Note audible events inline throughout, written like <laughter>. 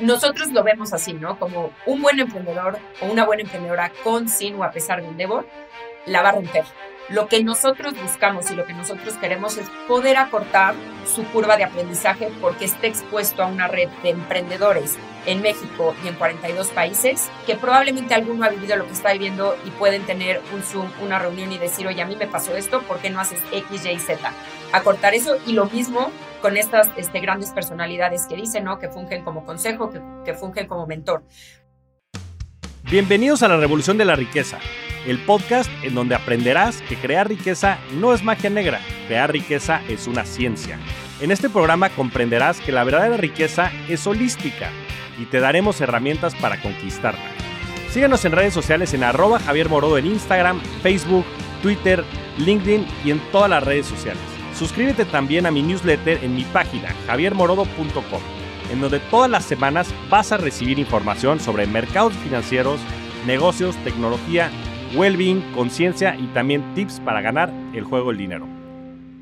nosotros lo vemos así, ¿no? Como un buen emprendedor o una buena emprendedora con, sin o a pesar de Endeavor, la va a romper. Lo que nosotros buscamos y lo que nosotros queremos es poder acortar su curva de aprendizaje porque esté expuesto a una red de emprendedores en México y en 42 países, que probablemente alguno ha vivido lo que está viviendo y pueden tener un Zoom, una reunión y decir, oye, a mí me pasó esto, ¿por qué no haces X, Y, Z? Acortar eso y lo mismo con estas este, grandes personalidades que dicen, ¿no? Que fungen como consejo, que, fungen como mentor. Bienvenidos a la Revolución de la Riqueza el podcast en donde aprenderás que crear riqueza no es magia negra, crear riqueza es una ciencia. En este programa comprenderás que la verdadera riqueza es holística y te daremos herramientas para conquistarla. Síguenos en redes sociales en arroba Javier Morodo en Instagram, Facebook, Twitter, LinkedIn y en todas las redes sociales. Suscríbete también a mi newsletter en mi página javiermorodo.com, en donde todas las semanas vas a recibir información sobre mercados financieros, negocios, tecnología well-being, conciencia y también tips para ganar el juego del dinero.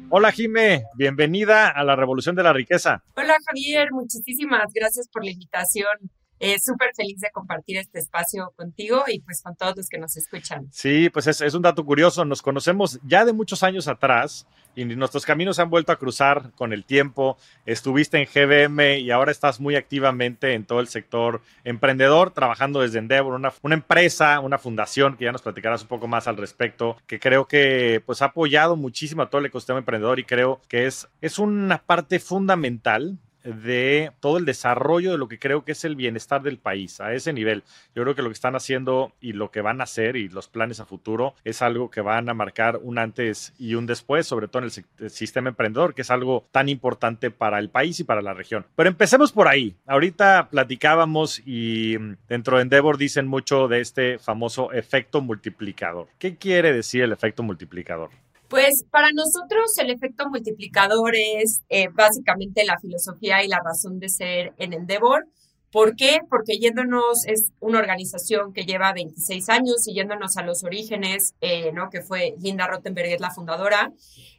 Hola Jime, bienvenida a la Revolución de la Riqueza. Hola Javier, muchísimas gracias por la invitación. Eh, Súper feliz de compartir este espacio contigo y pues con todos los que nos escuchan. Sí, pues es, es un dato curioso. Nos conocemos ya de muchos años atrás y nuestros caminos se han vuelto a cruzar con el tiempo. Estuviste en GBM y ahora estás muy activamente en todo el sector emprendedor, trabajando desde Endeavor, una, una empresa, una fundación que ya nos platicarás un poco más al respecto, que creo que pues ha apoyado muchísimo a todo el ecosistema emprendedor y creo que es, es una parte fundamental de todo el desarrollo de lo que creo que es el bienestar del país a ese nivel. Yo creo que lo que están haciendo y lo que van a hacer y los planes a futuro es algo que van a marcar un antes y un después, sobre todo en el, sistema emprendedor, que es algo tan importante para el país y para la región. Pero empecemos por ahí. Ahorita platicábamos y mm, dentro de Endeavor dicen mucho de este famoso efecto multiplicador. ¿Qué quiere decir el efecto multiplicador? Pues para nosotros el efecto multiplicador es eh, básicamente la filosofía y la razón de ser en Endeavor. ¿Por qué? Porque yéndonos, es una organización que lleva 26 años y yéndonos a los orígenes, eh, ¿no? Que fue Linda Rottenberg, es la fundadora.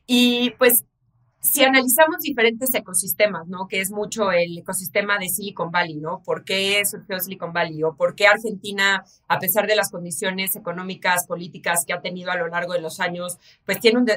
Y pues si analizamos diferentes ecosistemas, ¿no? Que es mucho el ecosistema de Silicon Valley, ¿no? ¿Por qué surgió Silicon Valley? ¿O por qué Argentina, a pesar de las condiciones económicas, políticas que ha tenido a lo largo de los años, pues tiene un,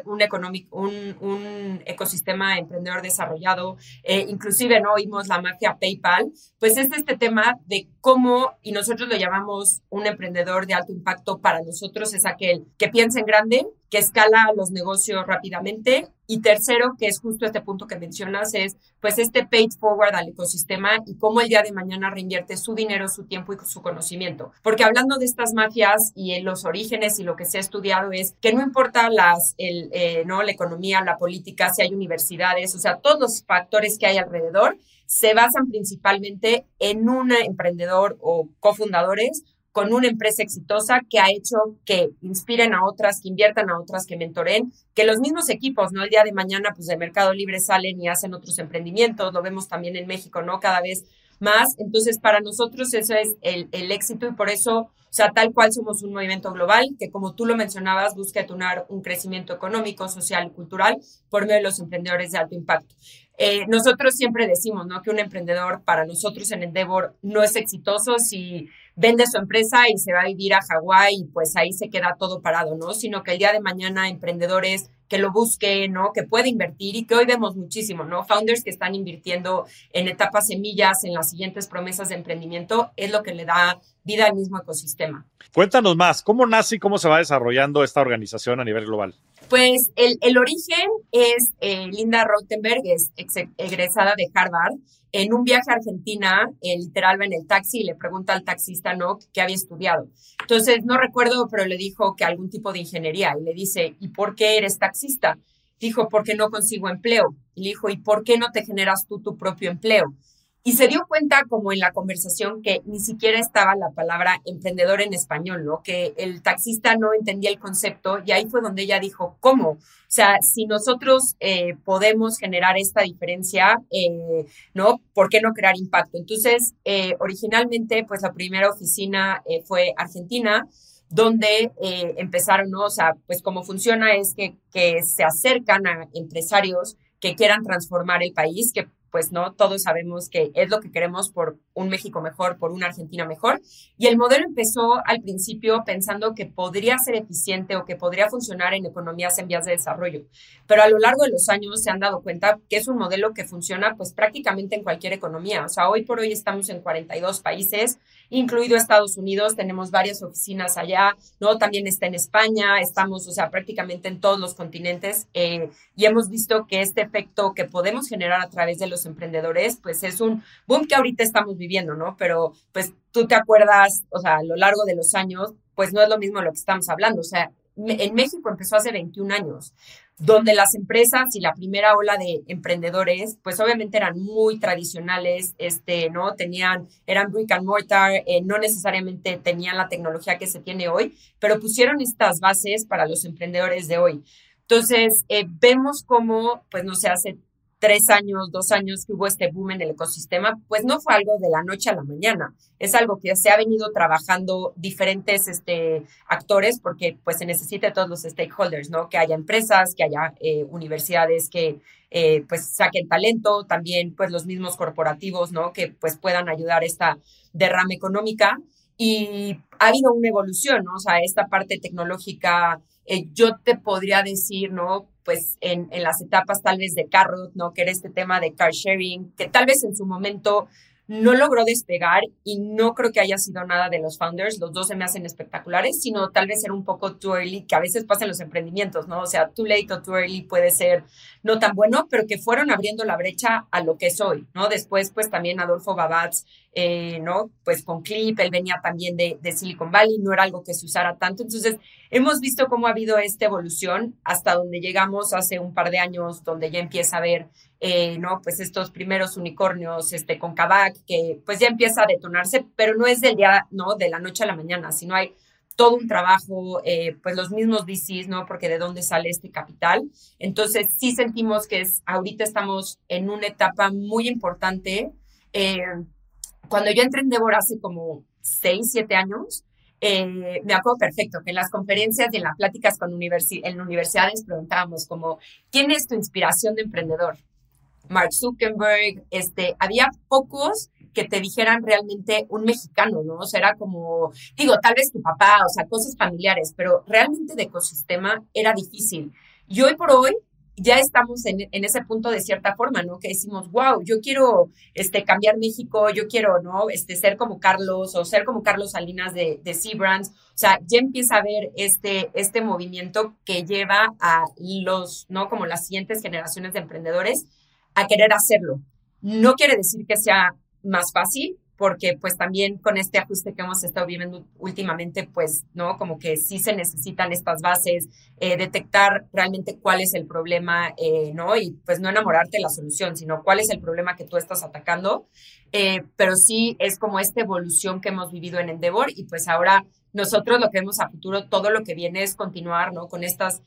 un, un, ecosistema emprendedor desarrollado? Eh, inclusive, ¿no? Oímos la magia PayPal. Pues es este tema de cómo, y nosotros lo llamamos un emprendedor de alto impacto para nosotros, es aquel que piensa en grande, que escala los negocios rápidamente. Y tercero, que es justo este punto que mencionas, es pues este page forward al ecosistema y cómo el día de mañana reinvierte su dinero, su tiempo y su conocimiento. Porque hablando de estas mafias y en los orígenes y lo que se ha estudiado es que no importa las, el, eh, ¿no? la economía, la política, si hay universidades, o sea, todos los factores que hay alrededor se basan principalmente en un emprendedor o cofundadores con una empresa exitosa que ha hecho que inspiren a otras, que inviertan a otras, que mentoren, que los mismos equipos, ¿no? El día de mañana, pues de Mercado Libre salen y hacen otros emprendimientos, lo vemos también en México, ¿no? Cada vez más. Entonces, para nosotros eso es el, éxito y por eso, o sea, tal cual somos un movimiento global que, como tú lo mencionabas, busca detonar un crecimiento económico, social y cultural por medio de los emprendedores de alto impacto. Eh, nosotros siempre decimos, ¿no? Que un emprendedor para nosotros en Endeavor no es exitoso si vende su empresa y se va a vivir a Hawái y pues ahí se queda todo parado, ¿no? Sino que el día de mañana emprendedores que lo busquen, ¿no? Que puede invertir y que hoy vemos muchísimo, ¿no? Founders que están invirtiendo en etapas semillas, en las siguientes promesas de emprendimiento, es lo que le da vida al mismo ecosistema. Cuéntanos más, ¿cómo nace y cómo se va desarrollando esta organización a nivel global? Pues el, el origen es eh, Linda Rottenberg, es egresada de Harvard. En un viaje a Argentina, eh, literal va en el taxi y le pregunta al taxista, ¿no?, qué había estudiado. Entonces, no recuerdo, pero le dijo que algún tipo de ingeniería. Y le dice, ¿y por qué eres taxista? Dijo, porque no consigo empleo. Y le dijo, ¿y por qué no te generas tú tu propio empleo? Y se dio cuenta, como en la conversación, que ni siquiera estaba la palabra emprendedor en español, ¿no? Que el taxista no entendía el concepto y ahí fue donde ella dijo, ¿cómo? O sea, si nosotros eh, podemos generar esta diferencia, eh, ¿no? ¿Por qué no crear impacto? Entonces, eh, originalmente, pues la primera oficina fue Argentina, donde empezaron, ¿no? O sea, pues cómo funciona es que, que se acercan a empresarios que quieran transformar el país, que pues no, todos sabemos que es lo que queremos por un México mejor, por una Argentina mejor. Y el modelo empezó al principio pensando que podría ser eficiente o que podría funcionar en economías en vías de desarrollo. Pero a lo largo de los años se han dado cuenta que es un modelo que funciona pues prácticamente en cualquier economía. O sea, hoy por hoy estamos en 42 países, incluido Estados Unidos, tenemos varias oficinas allá, ¿no? También está en España, estamos, o sea, prácticamente en todos los continentes eh, y hemos visto que este efecto que podemos generar a través de los emprendedores, pues es un boom que ahorita estamos viviendo, ¿no? Pero pues tú te acuerdas, o sea, a lo largo de los años, pues no es lo mismo lo que estamos hablando, o sea, en México empezó hace 21 años, donde las empresas y la primera ola de emprendedores, pues obviamente eran muy tradicionales, este, ¿no? Tenían, eran brick and mortar, eh, no necesariamente tenían la tecnología que se tiene hoy, pero pusieron estas bases para los emprendedores de hoy. Entonces, eh, vemos cómo, pues no se hace tres años, dos años que hubo este boom en el ecosistema, pues no fue algo de la noche a la mañana. Es algo que se ha venido trabajando diferentes este, actores porque pues se necesita todos los stakeholders, ¿no? Que haya empresas, que haya eh, universidades que eh, pues saquen talento, también pues los mismos corporativos, ¿no? Que pues puedan ayudar esta derrama económica. Y ha habido una evolución, ¿no? O sea, esta parte tecnológica, eh, yo te podría decir, ¿no? Pues en, en, las etapas tal vez de Carrot, ¿no? Que era este tema de car sharing, que tal vez en su momento no logró despegar y no creo que haya sido nada de los founders, los dos se me hacen espectaculares, sino tal vez era un poco too early, que a veces pasa en los emprendimientos, ¿no? O sea, too late o too early puede ser no tan bueno, pero que fueron abriendo la brecha a lo que es hoy, ¿no? Después, pues también Adolfo Babatz, eh, ¿no? Pues con Clip, él venía también de, de Silicon Valley, no era algo que se usara tanto, entonces hemos visto cómo ha habido esta evolución hasta donde llegamos hace un par de años, donde ya empieza a haber eh, ¿no? Pues estos primeros unicornios este, con Kavak, que pues ya empieza a detonarse, pero no es del día, ¿no? De la noche a la mañana, sino hay todo un trabajo, eh, pues los mismos VCs, ¿no? Porque de dónde sale este capital. Entonces, sí sentimos que es, ahorita estamos en una etapa muy importante. Eh, cuando yo entré en Devor hace como seis, siete años, me acuerdo perfecto que en las conferencias y en las pláticas con en universidades preguntábamos como, ¿quién es tu inspiración de emprendedor? Mark Zuckerberg, este, había pocos que te dijeran realmente un mexicano, ¿no? O sea, era como, digo, tal vez tu papá, o sea, cosas familiares, pero realmente de ecosistema era difícil. Y hoy por hoy ya estamos en, ese punto de cierta forma, ¿no? Que decimos, wow, yo quiero este, cambiar México, yo quiero, ¿no? Este, ser como Carlos o ser como Carlos Salinas de, de Seabrands. O sea, ya empieza a haber este, este movimiento que lleva a los, ¿no? Como las siguientes generaciones de emprendedores a querer hacerlo. No quiere decir que sea más fácil, porque pues también con este ajuste que hemos estado viviendo últimamente, pues, ¿no? Como que sí se necesitan estas bases, eh, detectar realmente cuál es el problema, eh, ¿no? Y pues no enamorarte de la solución, sino cuál es el problema que tú estás atacando. Eh, pero sí es como esta evolución que hemos vivido en Endeavor y pues ahora nosotros lo que vemos a futuro, todo lo que viene es continuar, ¿no? Con estas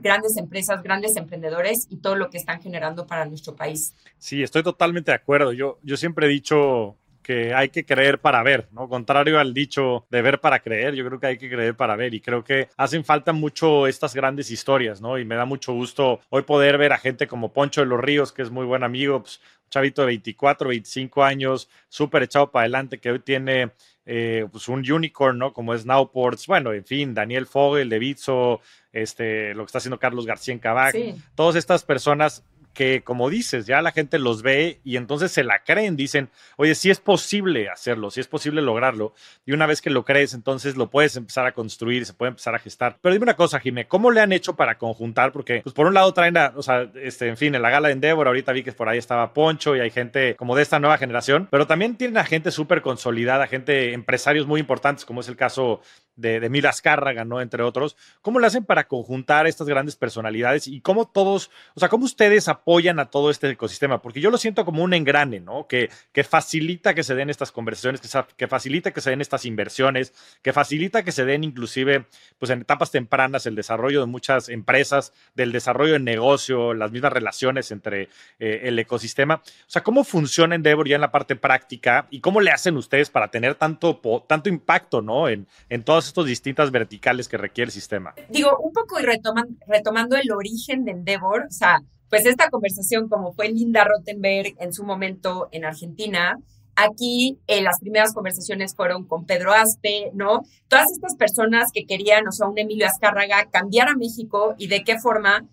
grandes empresas, grandes emprendedores y todo lo que están generando para nuestro país. Sí, estoy totalmente de acuerdo. Yo, yo siempre he dicho que hay que creer para ver, ¿no? Contrario al dicho de ver para creer, yo creo que hay que creer para ver y creo que hacen falta mucho estas grandes historias, ¿no? Y me da mucho gusto hoy poder ver a gente como Poncho de los Ríos, que es muy buen amigo, pues, un chavito de 24, 25 años, súper echado para adelante, que hoy tiene eh, pues un unicorn, ¿no? Como es Nowports, bueno, en fin, Daniel Fogel de Bitso, este, lo que está haciendo Carlos García en Cabac, todas estas personas que, como dices, ya la gente los ve y entonces se la creen, dicen, oye, sí es posible hacerlo, sí es posible lograrlo. Y una vez que lo crees, entonces lo puedes empezar a construir, se puede empezar a gestar. Pero dime una cosa, Jimé, ¿cómo le han hecho para conjuntar? Porque, pues por un lado traen a, o sea, este, en fin, en la gala de Endeavor, ahorita vi que por ahí estaba Poncho y hay gente como de esta nueva generación, pero también tienen a gente súper consolidada, gente, empresarios muy importantes, como es el caso de, de Cárraga, ¿no? Entre otros. ¿Cómo le hacen para conjuntar estas grandes personalidades y cómo todos, o sea, cómo ustedes apoyan a todo este ecosistema? Porque yo lo siento como un engrane, ¿no? Que, que facilita que se den estas conversaciones, que, que facilita que se den estas inversiones, que facilita que se den inclusive, pues en etapas tempranas, el desarrollo de muchas empresas, del desarrollo de negocio, las mismas relaciones entre eh, el ecosistema. O sea, ¿cómo funciona Endeavor ya en la parte práctica y cómo le hacen ustedes para tener tanto, tanto impacto, ¿no? En, en todas estas distintas verticales que requiere el sistema. Digo, un poco y retomando el origen de Endeavor, o sea, pues esta conversación, como fue Linda Rottenberg en su momento en Argentina, Aquí eh, las primeras conversaciones fueron con Pedro Aspe, ¿no? Todas estas personas que querían, o sea, un Emilio Azcárraga, cambiar a México y de qué forma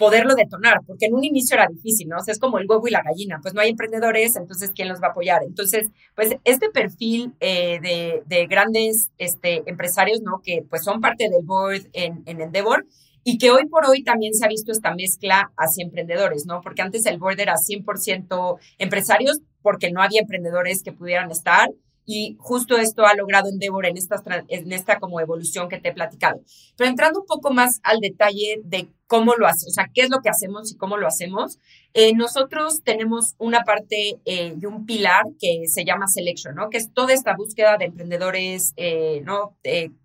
poderlo detonar, porque en un inicio era difícil, ¿no? O sea, es como el huevo y la gallina, pues no hay emprendedores, entonces, ¿quién los va a apoyar? Entonces, pues este perfil eh, de, de, grandes este, empresarios, ¿no? Que pues son parte del board en, en Endeavor, y que hoy por hoy también se ha visto esta mezcla hacia emprendedores, ¿no? Porque antes el board era 100% empresarios porque no había emprendedores que pudieran estar y justo esto ha logrado Endeavor en esta, en esta como evolución que te he platicado. Pero entrando un poco más al detalle de cómo lo hacemos, o sea, qué es lo que hacemos y cómo lo hacemos, eh, nosotros tenemos una parte eh, y un pilar que se llama Selection, ¿no? Que es toda esta búsqueda de emprendedores, eh, ¿no?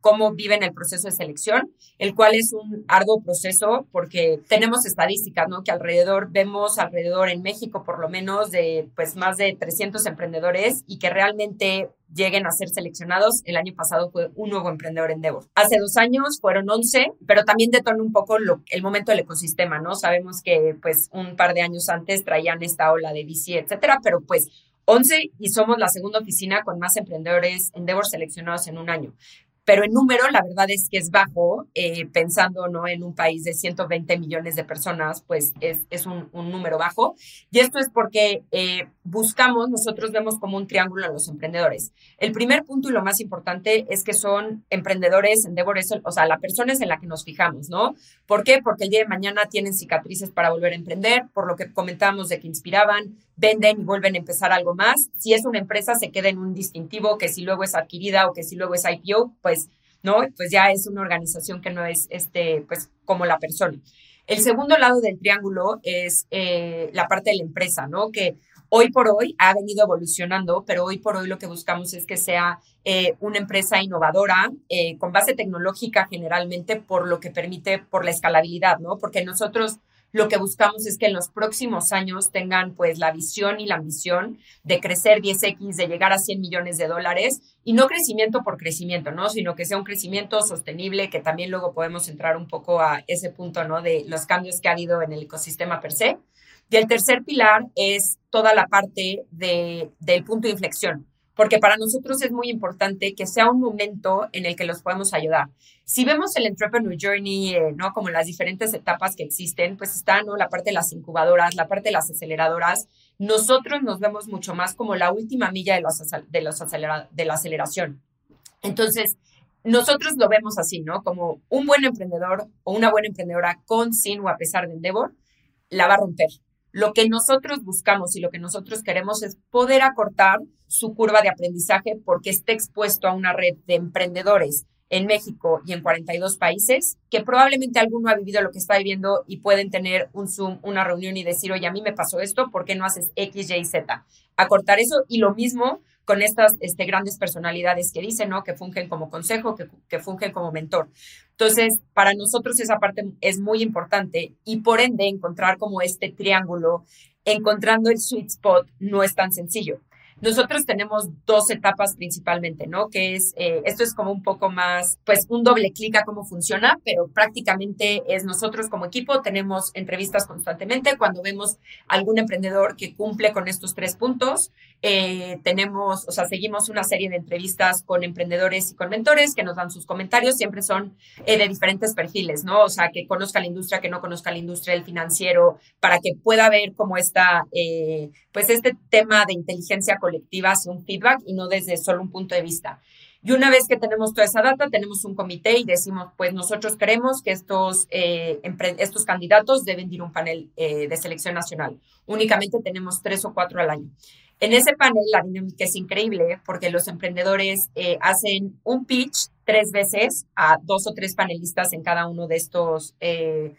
cómo viven el proceso de selección, el cual es un arduo proceso porque tenemos estadísticas, ¿no? Que alrededor, vemos alrededor en México por lo menos de, pues, más de 300 emprendedores y que realmente lleguen a ser seleccionados. El año pasado fue un nuevo emprendedor en Devo. Hace dos años fueron 11, pero también detona un poco el momento del ecosistema, ¿no? Sabemos que pues un par de años antes traían esta ola de VC, etcétera, pero pues 11 y somos la segunda oficina con más emprendedores Endeavor seleccionados en un año pero en número la verdad es que es bajo, eh, pensando ¿no? en un país de 120 millones de personas, pues es, es un, un, número bajo. Y esto es porque eh, buscamos, nosotros vemos como un triángulo a los emprendedores. El primer punto y lo más importante es que son emprendedores, endeavores, o sea, la persona es en la que nos fijamos, ¿no? ¿Por qué? Porque el día de mañana tienen cicatrices para volver a emprender, por lo que comentábamos de que inspiraban, venden y vuelven a empezar algo más. Si es una empresa, se queda en un distintivo que si luego es adquirida o que si luego es IPO, pues, ¿no? Pues ya es una organización que no es, este, pues, como la persona. El segundo lado del triángulo es eh, la parte de la empresa, ¿no? Que hoy por hoy ha venido evolucionando, pero hoy por hoy lo que buscamos es que sea eh, una empresa innovadora, eh, con base tecnológica generalmente, por lo que permite, por la escalabilidad, ¿no? Porque nosotros lo que buscamos es que en los próximos años tengan pues la visión y la ambición de crecer 10x, de llegar a 100 millones de dólares y no crecimiento por crecimiento, ¿no? Sino que sea un crecimiento sostenible, que también luego podemos entrar un poco a ese punto, ¿no? De los cambios que ha habido en el ecosistema per se. Y el tercer pilar es toda la parte de, del punto de inflexión porque para nosotros es muy importante que sea un momento en el que los podemos ayudar. Si vemos el Entrepreneur Journey, eh, ¿no? Como las diferentes etapas que existen, pues está, ¿no? La parte de las incubadoras, la parte de las aceleradoras. Nosotros nos vemos mucho más como la última milla de, los, de, la aceleración. Entonces, nosotros lo vemos así, ¿no? Como un buen emprendedor o una buena emprendedora con, sin o a pesar de Endeavor, la va a romper. Lo que nosotros buscamos y lo que nosotros queremos es poder acortar su curva de aprendizaje porque esté expuesto a una red de emprendedores en México y en 42 países, que probablemente alguno ha vivido lo que está viviendo y pueden tener un Zoom, una reunión y decir, oye, a mí me pasó esto, ¿por qué no haces X, Y, Z? Acortar eso y lo mismo con estas este, grandes personalidades que dicen, ¿no? Que fungen como consejo, que, que fungen como mentor. Entonces, para nosotros esa parte es muy importante y por ende encontrar como este triángulo, encontrando el sweet spot, no es tan sencillo. Nosotros tenemos dos etapas principalmente, ¿no? Que es, eh, esto es como un poco más, pues un doble clic a cómo funciona, pero prácticamente es nosotros como equipo tenemos entrevistas constantemente. Cuando vemos algún emprendedor que cumple con estos tres puntos, eh, tenemos, o sea, seguimos una serie de entrevistas con emprendedores y con mentores que nos dan sus comentarios. Siempre son eh, de diferentes perfiles, ¿no? O sea, que conozca la industria, que no conozca la industria, el financiero, para que pueda ver cómo está, pues este tema de inteligencia colectiva hacia un feedback y no desde solo un punto de vista. Y una vez que tenemos toda esa data, tenemos un comité y decimos, pues nosotros creemos que estos, eh, estos candidatos deben ir a un panel eh, de selección nacional. Únicamente tenemos tres o cuatro al año. En ese panel la dinámica es increíble porque los emprendedores eh, hacen un pitch tres veces a dos o tres panelistas en cada uno de estos, de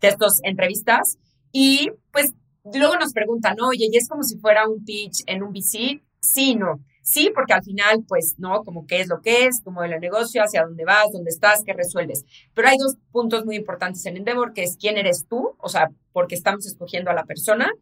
estos entrevistas y pues luego nos preguntan, oye, ¿y es como si fuera un pitch en un VC? Sí, no. Sí, porque al final, pues, ¿no? Como qué es lo que es, tu modelo de negocio, hacia dónde vas, dónde estás, qué resuelves. Pero hay dos puntos muy importantes en Endeavor, que es quién eres tú, o sea, porque estamos escogiendo a la persona,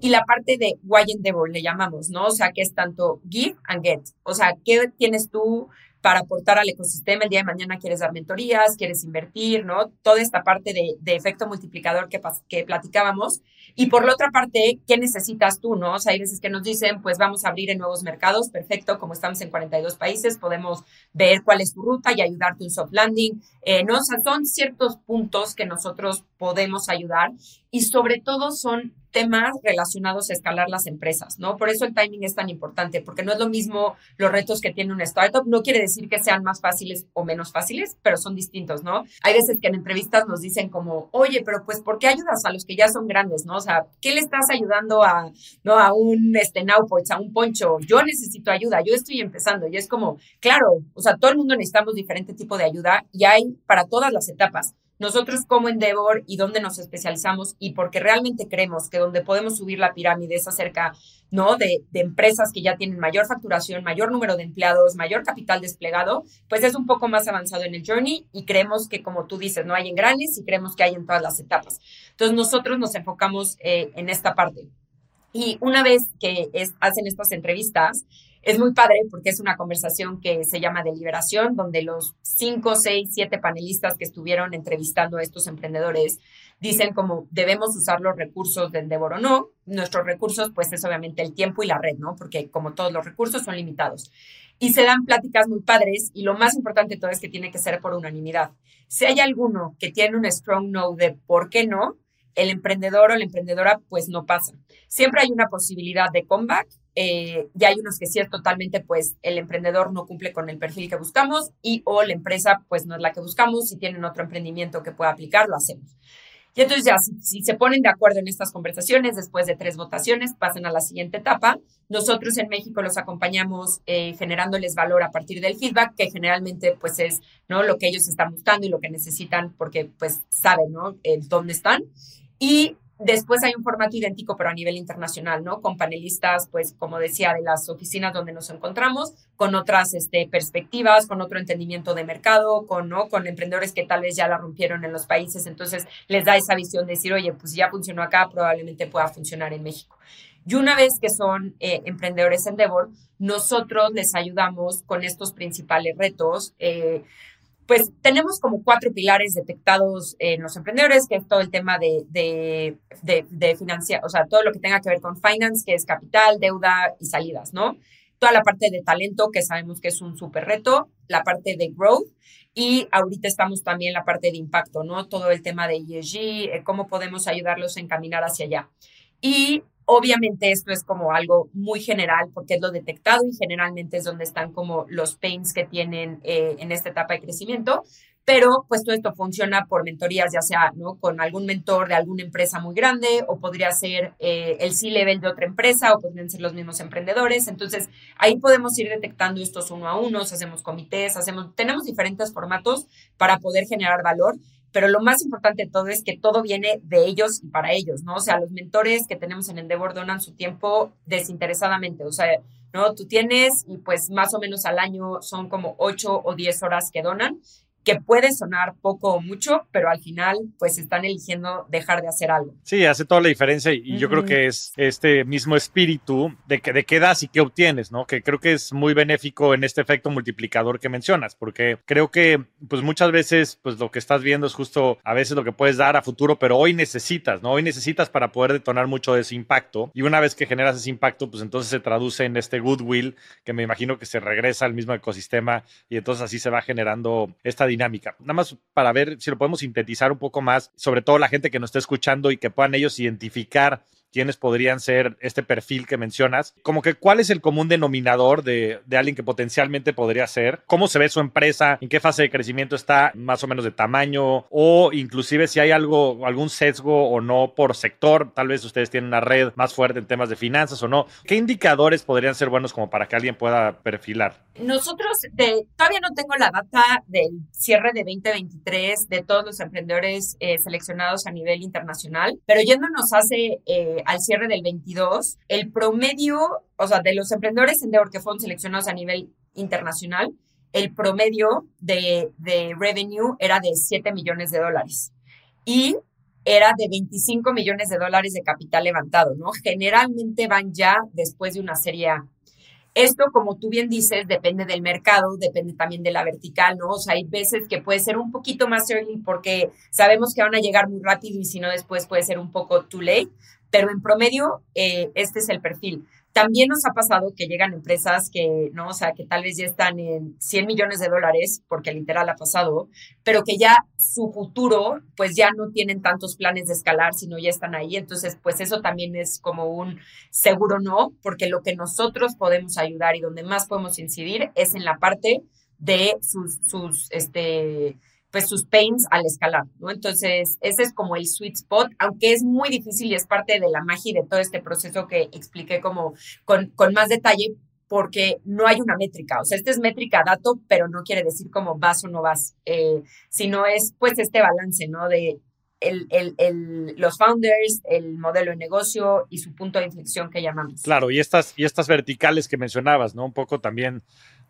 y la parte de why Endeavor, le llamamos, ¿no? O sea, que es tanto give and get. O sea, ¿qué tienes tú para aportar al ecosistema. El día de mañana quieres dar mentorías, quieres invertir, ¿no? Toda esta parte de, efecto multiplicador que, que platicábamos. Y por la otra parte, ¿qué necesitas tú, no? Hay veces que nos dicen, pues vamos a abrir en nuevos mercados, perfecto, como estamos en 42 países, podemos ver cuál es tu ruta y ayudarte un soft landing, eh, ¿no? O sea, son ciertos puntos que nosotros podemos ayudar y sobre todo son temas relacionados a escalar las empresas, ¿no? Por eso el timing es tan importante, porque no es lo mismo los retos que tiene una startup, no quiere decir que sean más fáciles o menos fáciles, pero son distintos, ¿no? Hay veces que en entrevistas nos dicen como, oye, pero pues, ¿por qué ayudas a los que ya son grandes, ¿no? O sea, ¿qué le estás ayudando a, ¿no? A un este, Nowports, a un Poncho? Yo necesito ayuda, yo estoy empezando y es como, claro, o sea, todo el mundo necesitamos diferente tipo de ayuda y hay para todas las etapas nosotros como Endeavor y dónde nos especializamos y porque realmente creemos que donde podemos subir la pirámide es acerca ¿no? De, empresas que ya tienen mayor facturación, mayor número de empleados, mayor capital desplegado, pues es un poco más avanzado en el journey y creemos que, como tú dices, no hay en grandes y creemos que hay en todas las etapas. Entonces, nosotros nos enfocamos eh, en esta parte. Y una vez que hacen estas entrevistas, es muy padre porque es una conversación que se llama deliberación, donde los cinco, seis, siete panelistas que estuvieron entrevistando a estos emprendedores dicen como debemos usar los recursos de Endeavor o no. Nuestros recursos, pues es obviamente el tiempo y la red, ¿no? Porque como todos los recursos son limitados. Y se dan pláticas muy padres y lo más importante de todo es que tiene que ser por unanimidad. Si hay alguno que tiene un strong no de por qué no, el emprendedor o la emprendedora pues no pasa. Siempre hay una posibilidad de comeback eh, y hay unos que sí es totalmente, pues el emprendedor no cumple con el perfil que buscamos y o la empresa pues no es la que buscamos, si tienen otro emprendimiento que pueda aplicar, lo hacemos. Y entonces ya, si, se ponen de acuerdo en estas conversaciones, después de tres votaciones, pasan a la siguiente etapa. Nosotros en México los acompañamos eh, generándoles valor a partir del feedback, que generalmente pues es ¿no? lo que ellos están buscando y lo que necesitan porque pues saben ¿no? dónde están. Y Después hay un formato idéntico, pero a nivel internacional, ¿no? Con panelistas, pues, como decía, de las oficinas donde nos encontramos, con otras este, perspectivas, con otro entendimiento de mercado, con, ¿no? Con emprendedores que tal vez ya la rompieron en los países. Entonces, les da esa visión de decir, oye, pues ya funcionó acá, probablemente pueda funcionar en México. Y una vez que son eh, emprendedores Endeavor, nosotros les ayudamos con estos principales retos. Eh, pues tenemos como cuatro pilares detectados en los emprendedores, que es todo el tema de, de, de, o sea, todo lo que tenga que ver con finance, que es capital, deuda y salidas, ¿no? Toda la parte de talento, que sabemos que es un súper reto, la parte de growth, y ahorita estamos también en la parte de impacto, ¿no? Todo el tema de ESG, eh, cómo podemos ayudarlos a encaminar hacia allá. Y Obviamente esto es como algo muy general porque es lo detectado y generalmente es donde están como los pains que tienen eh, en esta etapa de crecimiento, pero pues todo esto funciona por mentorías, ya sea ¿no? con algún mentor de alguna empresa muy grande o podría ser eh, el C-level de otra empresa o podrían ser los mismos emprendedores. Entonces ahí podemos ir detectando estos uno a uno, hacemos comités, hacemos, tenemos diferentes formatos para poder generar valor pero lo más importante de todo es que todo viene de ellos y para ellos, ¿no? O sea, los mentores que tenemos en Endeavor donan su tiempo desinteresadamente, o sea, ¿no? Tú tienes y pues más o menos al año son como 8 o 10 horas que donan que puede sonar poco o mucho, pero al final pues están eligiendo dejar de hacer algo. Sí, hace toda la diferencia y yo creo que es este mismo espíritu de que de qué das y qué obtienes, ¿no? Que creo que es muy benéfico en este efecto multiplicador que mencionas, porque creo que pues muchas veces pues lo que estás viendo es justo a veces lo que puedes dar a futuro, pero hoy necesitas, ¿no? Hoy necesitas para poder detonar mucho de ese impacto y una vez que generas ese impacto, pues entonces se traduce en este goodwill que me imagino que se regresa al mismo ecosistema y entonces así se va generando esta dinámica. Nada más para ver si lo podemos sintetizar un poco más, sobre todo la gente que nos está escuchando y que puedan ellos identificar quiénes podrían ser este perfil que mencionas. Como que cuál es el común denominador de, alguien que potencialmente podría ser, cómo se ve su empresa, en qué fase de crecimiento está, más o menos de tamaño, o inclusive si hay algo, algún sesgo o no por sector, tal vez ustedes tienen una red más fuerte en temas de finanzas o no. ¿Qué indicadores podrían ser buenos como para que alguien pueda perfilar? Nosotros todavía no tengo la data del cierre de 2023 de todos los emprendedores eh, seleccionados a nivel internacional, pero yéndonos hace eh, al cierre del 22, el promedio, o sea, de los emprendedores en Endeavor que fueron seleccionados a nivel internacional, el promedio de, de revenue era de 7 millones de dólares y era de 25 millones de dólares de capital levantado, ¿no? Generalmente van ya después de una serie A. Esto, como tú bien dices, depende del mercado, depende también de la vertical, ¿no? O sea, hay veces que puede ser un poquito más early porque sabemos que van a llegar muy rápido y si no después puede ser un poco too late, pero en promedio eh, este es el perfil. También nos ha pasado que llegan empresas que, ¿no? O sea, que tal vez ya están en 100 millones de dólares, porque literal ha pasado, pero que ya su futuro, pues ya no tienen tantos planes de escalar, sino ya están ahí. Entonces, pues eso también es como un seguro no, porque lo que nosotros podemos ayudar y donde más podemos incidir es en la parte de sus, sus, este, pues sus pains al escalar, ¿no? Entonces, ese es como el sweet spot, aunque es muy difícil y es parte de la magia de todo este proceso que expliqué como con, con más detalle, porque no hay una métrica, o sea, este es métrica dato, pero no quiere decir como vas o no vas, eh, sino es pues este balance, ¿no? De el, el, el, los founders, el modelo de negocio y su punto de inflexión que llamamos. Claro, y estas, y estas verticales que mencionabas, ¿no? Un poco también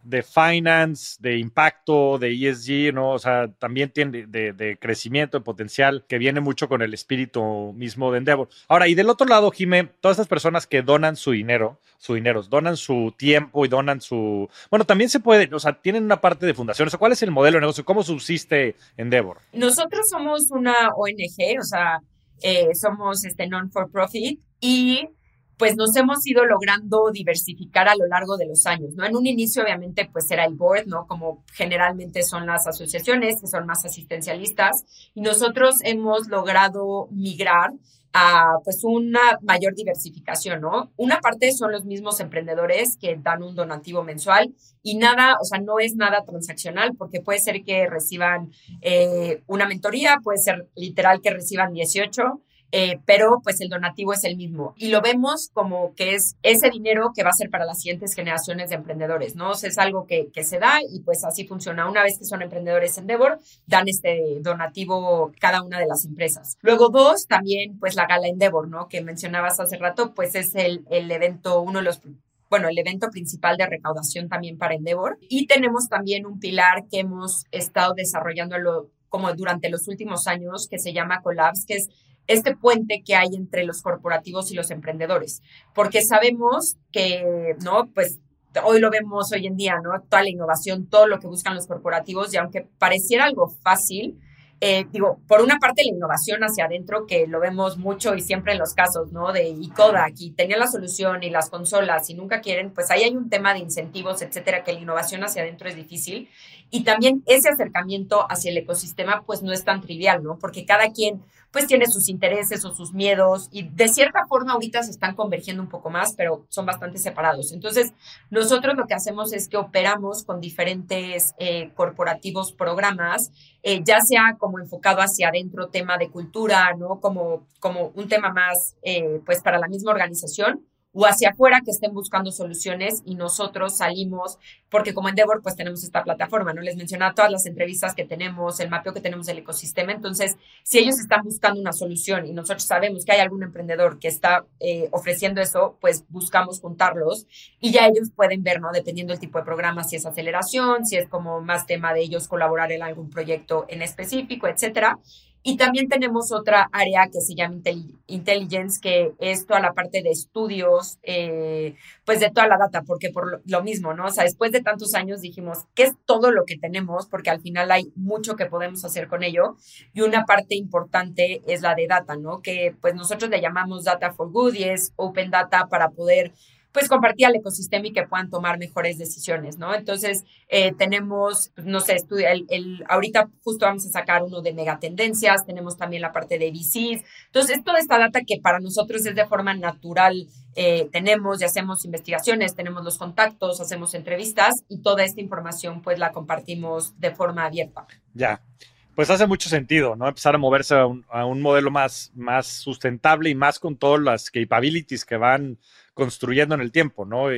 de finance, de impacto, de ESG, ¿no? O sea, también tiene de, crecimiento, de potencial, que viene mucho con el espíritu mismo de Endeavor. Ahora, y del otro lado, Jimé, todas estas personas que donan su dinero, su dinero, donan su tiempo y donan su... Bueno, también se puede, o sea, tienen una parte de fundación. O sea, ¿cuál es el modelo de negocio? ¿Cómo subsiste Endeavor? Nosotros somos una ONG, o sea, eh, somos este non-for-profit y pues nos hemos ido logrando diversificar a lo largo de los años, ¿no? En un inicio, obviamente, pues era el board, ¿no? Como generalmente son las asociaciones, que son más asistencialistas, y nosotros hemos logrado migrar a pues una mayor diversificación, ¿no? Una parte son los mismos emprendedores que dan un donativo mensual y nada, o sea, no es nada transaccional porque puede ser que reciban eh, una mentoría, puede ser literal que reciban 18 eh, pero pues el donativo es el mismo. Y lo vemos como que es ese dinero que va a ser para las siguientes generaciones de emprendedores, ¿no? Es algo que, se da y pues así funciona. Una vez que son emprendedores en Endeavor, dan este donativo cada una de las empresas. Luego dos, también pues la gala Endeavor, ¿no? Que mencionabas hace rato, pues es el, el evento, uno de los bueno, el evento principal de recaudación también para Endeavor. Y tenemos también un pilar que hemos estado desarrollando como durante los últimos años, que se llama Collabs, que es este puente que hay entre los corporativos y los emprendedores, porque sabemos que, ¿no? Pues hoy lo vemos hoy en día, ¿no? Toda la innovación, todo lo que buscan los corporativos, y aunque pareciera algo fácil, eh, digo, por una parte la innovación hacia adentro, que lo vemos mucho y siempre en los casos, ¿no? De ICODA, aquí tenía la solución y las consolas y nunca quieren, pues ahí hay un tema de incentivos, etcétera, que la innovación hacia adentro es difícil. Y también ese acercamiento hacia el ecosistema, pues no es tan trivial, ¿no? Porque cada quien pues tiene sus intereses o sus miedos y de cierta forma ahorita se están convergiendo un poco más, pero son bastante separados. Entonces, nosotros lo que hacemos es que operamos con diferentes eh, corporativos programas, eh, ya sea como enfocado hacia adentro, tema de cultura, ¿no? Como, como un tema más, eh, pues, para la misma organización o hacia afuera que estén buscando soluciones y nosotros salimos, porque como Endeavor pues tenemos esta plataforma, ¿no? Les mencionaba todas las entrevistas que tenemos, el mapeo que tenemos del ecosistema, entonces si ellos están buscando una solución y nosotros sabemos que hay algún emprendedor que está eh, ofreciendo eso, pues buscamos juntarlos y ya ellos pueden ver, ¿no? Dependiendo del tipo de programa, si es aceleración, si es como más tema de ellos colaborar en algún proyecto en específico, etcétera. Y también tenemos otra área que se llama Intelligence, que es toda la parte de estudios, eh, pues de toda la data, porque por lo mismo, ¿no? O sea, después de tantos años dijimos, ¿qué es todo lo que tenemos? Porque al final hay mucho que podemos hacer con ello. Y una parte importante es la de data, ¿no? Que pues nosotros le llamamos Data for Good y es Open Data para poder pues compartir al ecosistema y que puedan tomar mejores decisiones, ¿no? Entonces, eh, tenemos, no sé, estudia, el, el, ahorita justo vamos a sacar uno de megatendencias, tenemos también la parte de VCs. Entonces, toda esta data que para nosotros es de forma natural, eh, tenemos y hacemos investigaciones, tenemos los contactos, hacemos entrevistas y toda esta información pues la compartimos de forma abierta. Ya. Pues hace mucho sentido, ¿no? Empezar a moverse a un, a un modelo más, más sustentable y más con todas las capabilities que van construyendo en el tiempo, ¿no?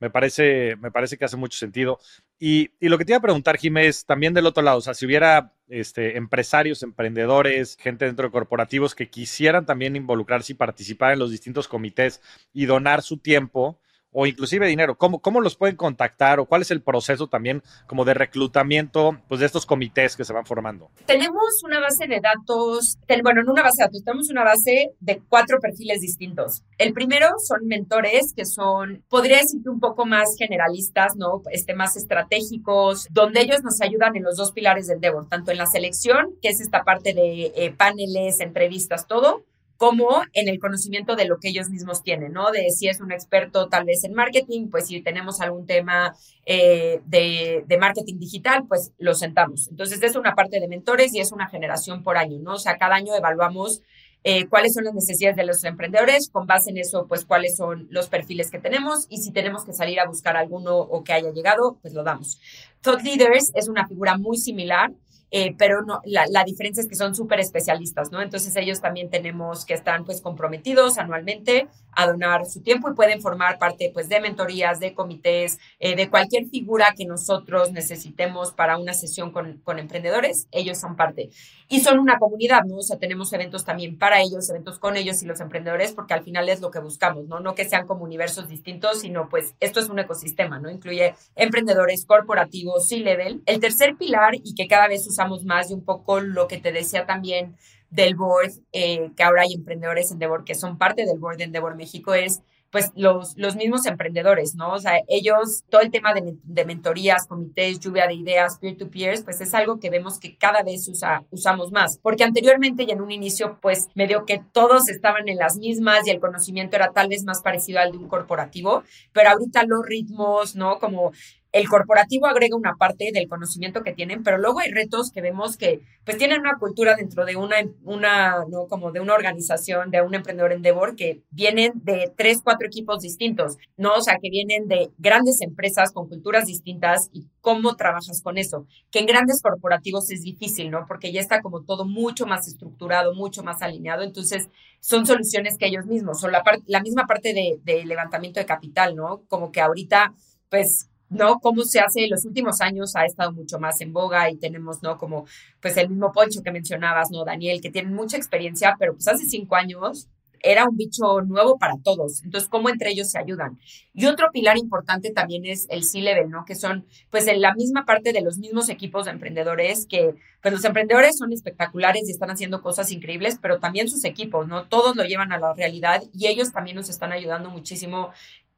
Me parece, me parece que hace mucho sentido. Y, y, lo que te iba a preguntar, Jiménez, también del otro lado, o sea, si hubiera este, empresarios, emprendedores, gente dentro de corporativos que quisieran también involucrarse y participar en los distintos comités y donar su tiempo o inclusive dinero, ¿cómo, ¿cómo los pueden contactar o cuál es el proceso también como de reclutamiento pues, de estos comités que se van formando? Tenemos una base de datos, bueno, no una base de datos, tenemos una base de cuatro perfiles distintos. El primero son mentores que son, podría decir un poco más generalistas, ¿no? Este, más estratégicos, donde ellos nos ayudan en los dos pilares del Endeavor, tanto en la selección, que es esta parte de eh, paneles, entrevistas, todo, como en el conocimiento de lo que ellos mismos tienen, ¿no? De si es un experto tal vez en marketing, pues si tenemos algún tema eh, de, de, marketing digital, pues lo sentamos. Entonces, es una parte de mentores y es una generación por año, ¿no? O sea, cada año evaluamos eh, cuáles son las necesidades de los emprendedores, con base en eso, pues cuáles son los perfiles que tenemos y si tenemos que salir a buscar alguno o que haya llegado, pues lo damos. Thought Leaders es una figura muy similar. Eh, pero no, la, la, diferencia es que son súper especialistas, ¿no? Entonces ellos también tenemos que están pues comprometidos anualmente a donar su tiempo y pueden formar parte pues de mentorías, de comités, eh, de cualquier figura que nosotros necesitemos para una sesión con, con, emprendedores, ellos son parte. Y son una comunidad, ¿no? O sea, tenemos eventos también para ellos, eventos con ellos y los emprendedores, porque al final es lo que buscamos, ¿no? No que sean como universos distintos, sino pues esto es un ecosistema, ¿no? Incluye emprendedores corporativos, C-level. El tercer pilar y que cada vez usamos más y un poco lo que te decía también del board, eh, que ahora hay emprendedores en Endeavor que son parte del board de Endeavor México, es pues los, los mismos emprendedores, ¿no? O sea, ellos, todo el tema de, de mentorías, comités, lluvia de ideas, peer-to-peers, pues es algo que vemos que cada vez usa, usamos más, porque anteriormente y en un inicio, pues medio que todos estaban en las mismas y el conocimiento era tal vez más parecido al de un corporativo, pero ahorita los ritmos, ¿no? Como el corporativo agrega una parte del conocimiento que tienen, pero luego hay retos que vemos que pues tienen una cultura dentro de una, una ¿no? como de una organización, de un emprendedor Endeavor, que vienen de tres, cuatro equipos distintos, ¿no? O sea, que vienen de grandes empresas con culturas distintas y cómo trabajas con eso, que en grandes corporativos es difícil, ¿no? Porque ya está como todo mucho más estructurado, mucho más alineado, entonces son soluciones que ellos mismos, son la, la misma parte de, de levantamiento de capital, ¿no? Como que ahorita, pues ¿no? Cómo se hace en los últimos años ha estado mucho más en boga y tenemos, ¿no? Como, pues el mismo Poncho que mencionabas, ¿no? Daniel, que tienen mucha experiencia, pero pues hace cinco años era un bicho nuevo para todos. Entonces, ¿cómo entre ellos se ayudan? Y otro pilar importante también es el C-Level, ¿no? Que son, pues, en la misma parte de los mismos equipos de emprendedores, que, pues, los emprendedores son espectaculares y están haciendo cosas increíbles, pero también sus equipos, ¿no? Todos lo llevan a la realidad y ellos también nos están ayudando muchísimo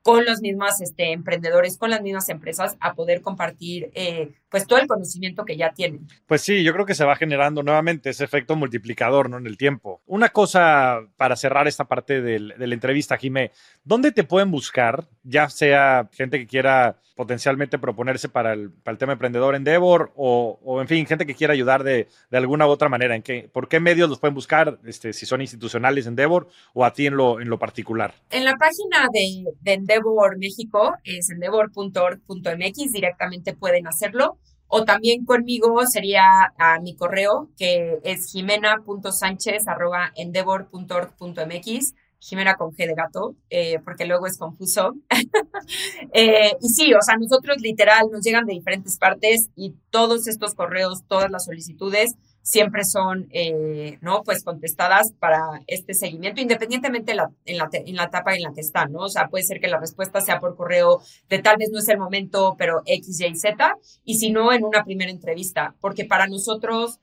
con los mismos este, emprendedores, con las mismas empresas, a poder compartir eh, pues todo el conocimiento que ya tienen. Pues sí, yo creo que se va generando nuevamente ese efecto multiplicador ¿no? en el tiempo. Una cosa para cerrar esta parte del, de la entrevista, Jimé, ¿dónde te pueden buscar, ya sea gente que quiera potencialmente proponerse para el, para el tema emprendedor Endeavor o, o, en fin, gente que quiera ayudar de, de, alguna u otra manera? ¿En qué, ¿Por qué medios los pueden buscar? Este, si son institucionales Endeavor o a ti en lo, en lo particular. En la página de, de Endeavor México, es endeavor.org.mx, directamente pueden hacerlo. O también conmigo sería a mi correo, que es jimena.sánchez.endeavor.org.mx. Jimena con G de gato, eh, porque luego es confuso. <laughs> eh, y sí, o sea, nosotros literal nos llegan de diferentes partes y todos estos correos, todas las solicitudes siempre son, eh, ¿no? Pues contestadas para este seguimiento, independientemente la, en, la, en la etapa en la que están, ¿no? O sea, puede ser que la respuesta sea por correo de tal vez no es el momento, pero X, Y, Z, y si no, en una primera entrevista, porque para nosotros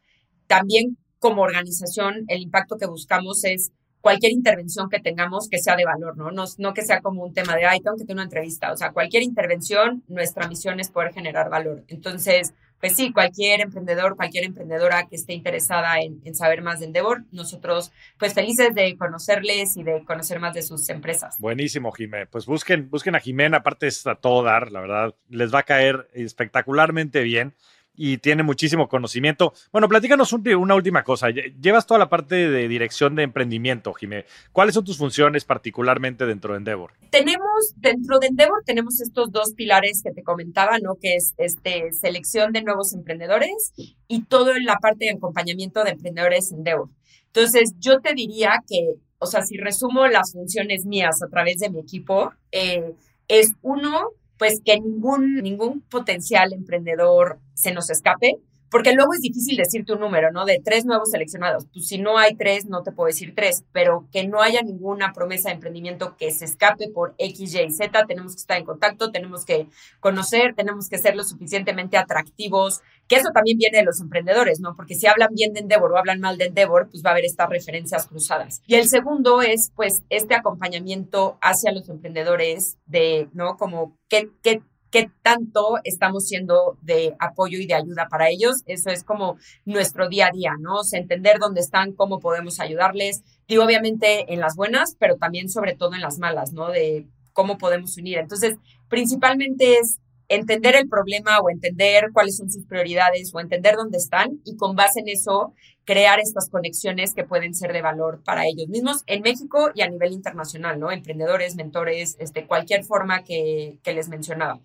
también como organización el impacto que buscamos es cualquier intervención que tengamos que sea de valor, ¿no? ¿no? No que sea como un tema de, ay, tengo que tener una entrevista. O sea, cualquier intervención, nuestra misión es poder generar valor. Entonces, pues sí, cualquier emprendedor, cualquier emprendedora que esté interesada en, en, saber más de Endeavor, nosotros pues felices de conocerles y de conocer más de sus empresas. Buenísimo, Jimé. Pues busquen, busquen a Jimena, aparte es a todo dar, la verdad, les va a caer espectacularmente bien y tiene muchísimo conocimiento. Bueno, platícanos una última cosa. Llevas toda la parte de dirección de emprendimiento, Jimé. ¿Cuáles son tus funciones particularmente dentro de Endeavor? Tenemos, dentro de Endeavor, tenemos estos dos pilares que te comentaba, ¿no? Que es este, selección de nuevos emprendedores y todo en la parte de acompañamiento de emprendedores Endeavor. Entonces, yo te diría que, o sea, si resumo las funciones mías a través de mi equipo, eh, es uno, pues que ningún, ningún potencial emprendedor se nos escape, porque luego es difícil decirte un número, ¿no? De tres nuevos seleccionados. Pues si no hay tres, no te puedo decir tres, pero que no haya ninguna promesa de emprendimiento que se escape por X, Y, Z, tenemos que estar en contacto, tenemos que conocer, tenemos que ser lo suficientemente atractivos, que eso también viene de los emprendedores, ¿no? Porque si hablan bien de Endeavor o hablan mal de Endeavor, pues va a haber estas referencias cruzadas. Y el segundo es, pues, este acompañamiento hacia los emprendedores de, ¿no? Como, ¿qué, qué qué tanto estamos siendo de apoyo y de ayuda para ellos. Eso es como nuestro día a día, ¿no? O sea, entender dónde están, cómo podemos ayudarles. Digo, obviamente en las buenas, pero también sobre todo en las malas, ¿no? De cómo podemos unir. Entonces, principalmente es entender el problema o entender cuáles son sus prioridades o entender dónde están y con base en eso crear estas conexiones que pueden ser de valor para ellos mismos en México y a nivel internacional, ¿no? Emprendedores, mentores, este, cualquier forma que, les mencionaba.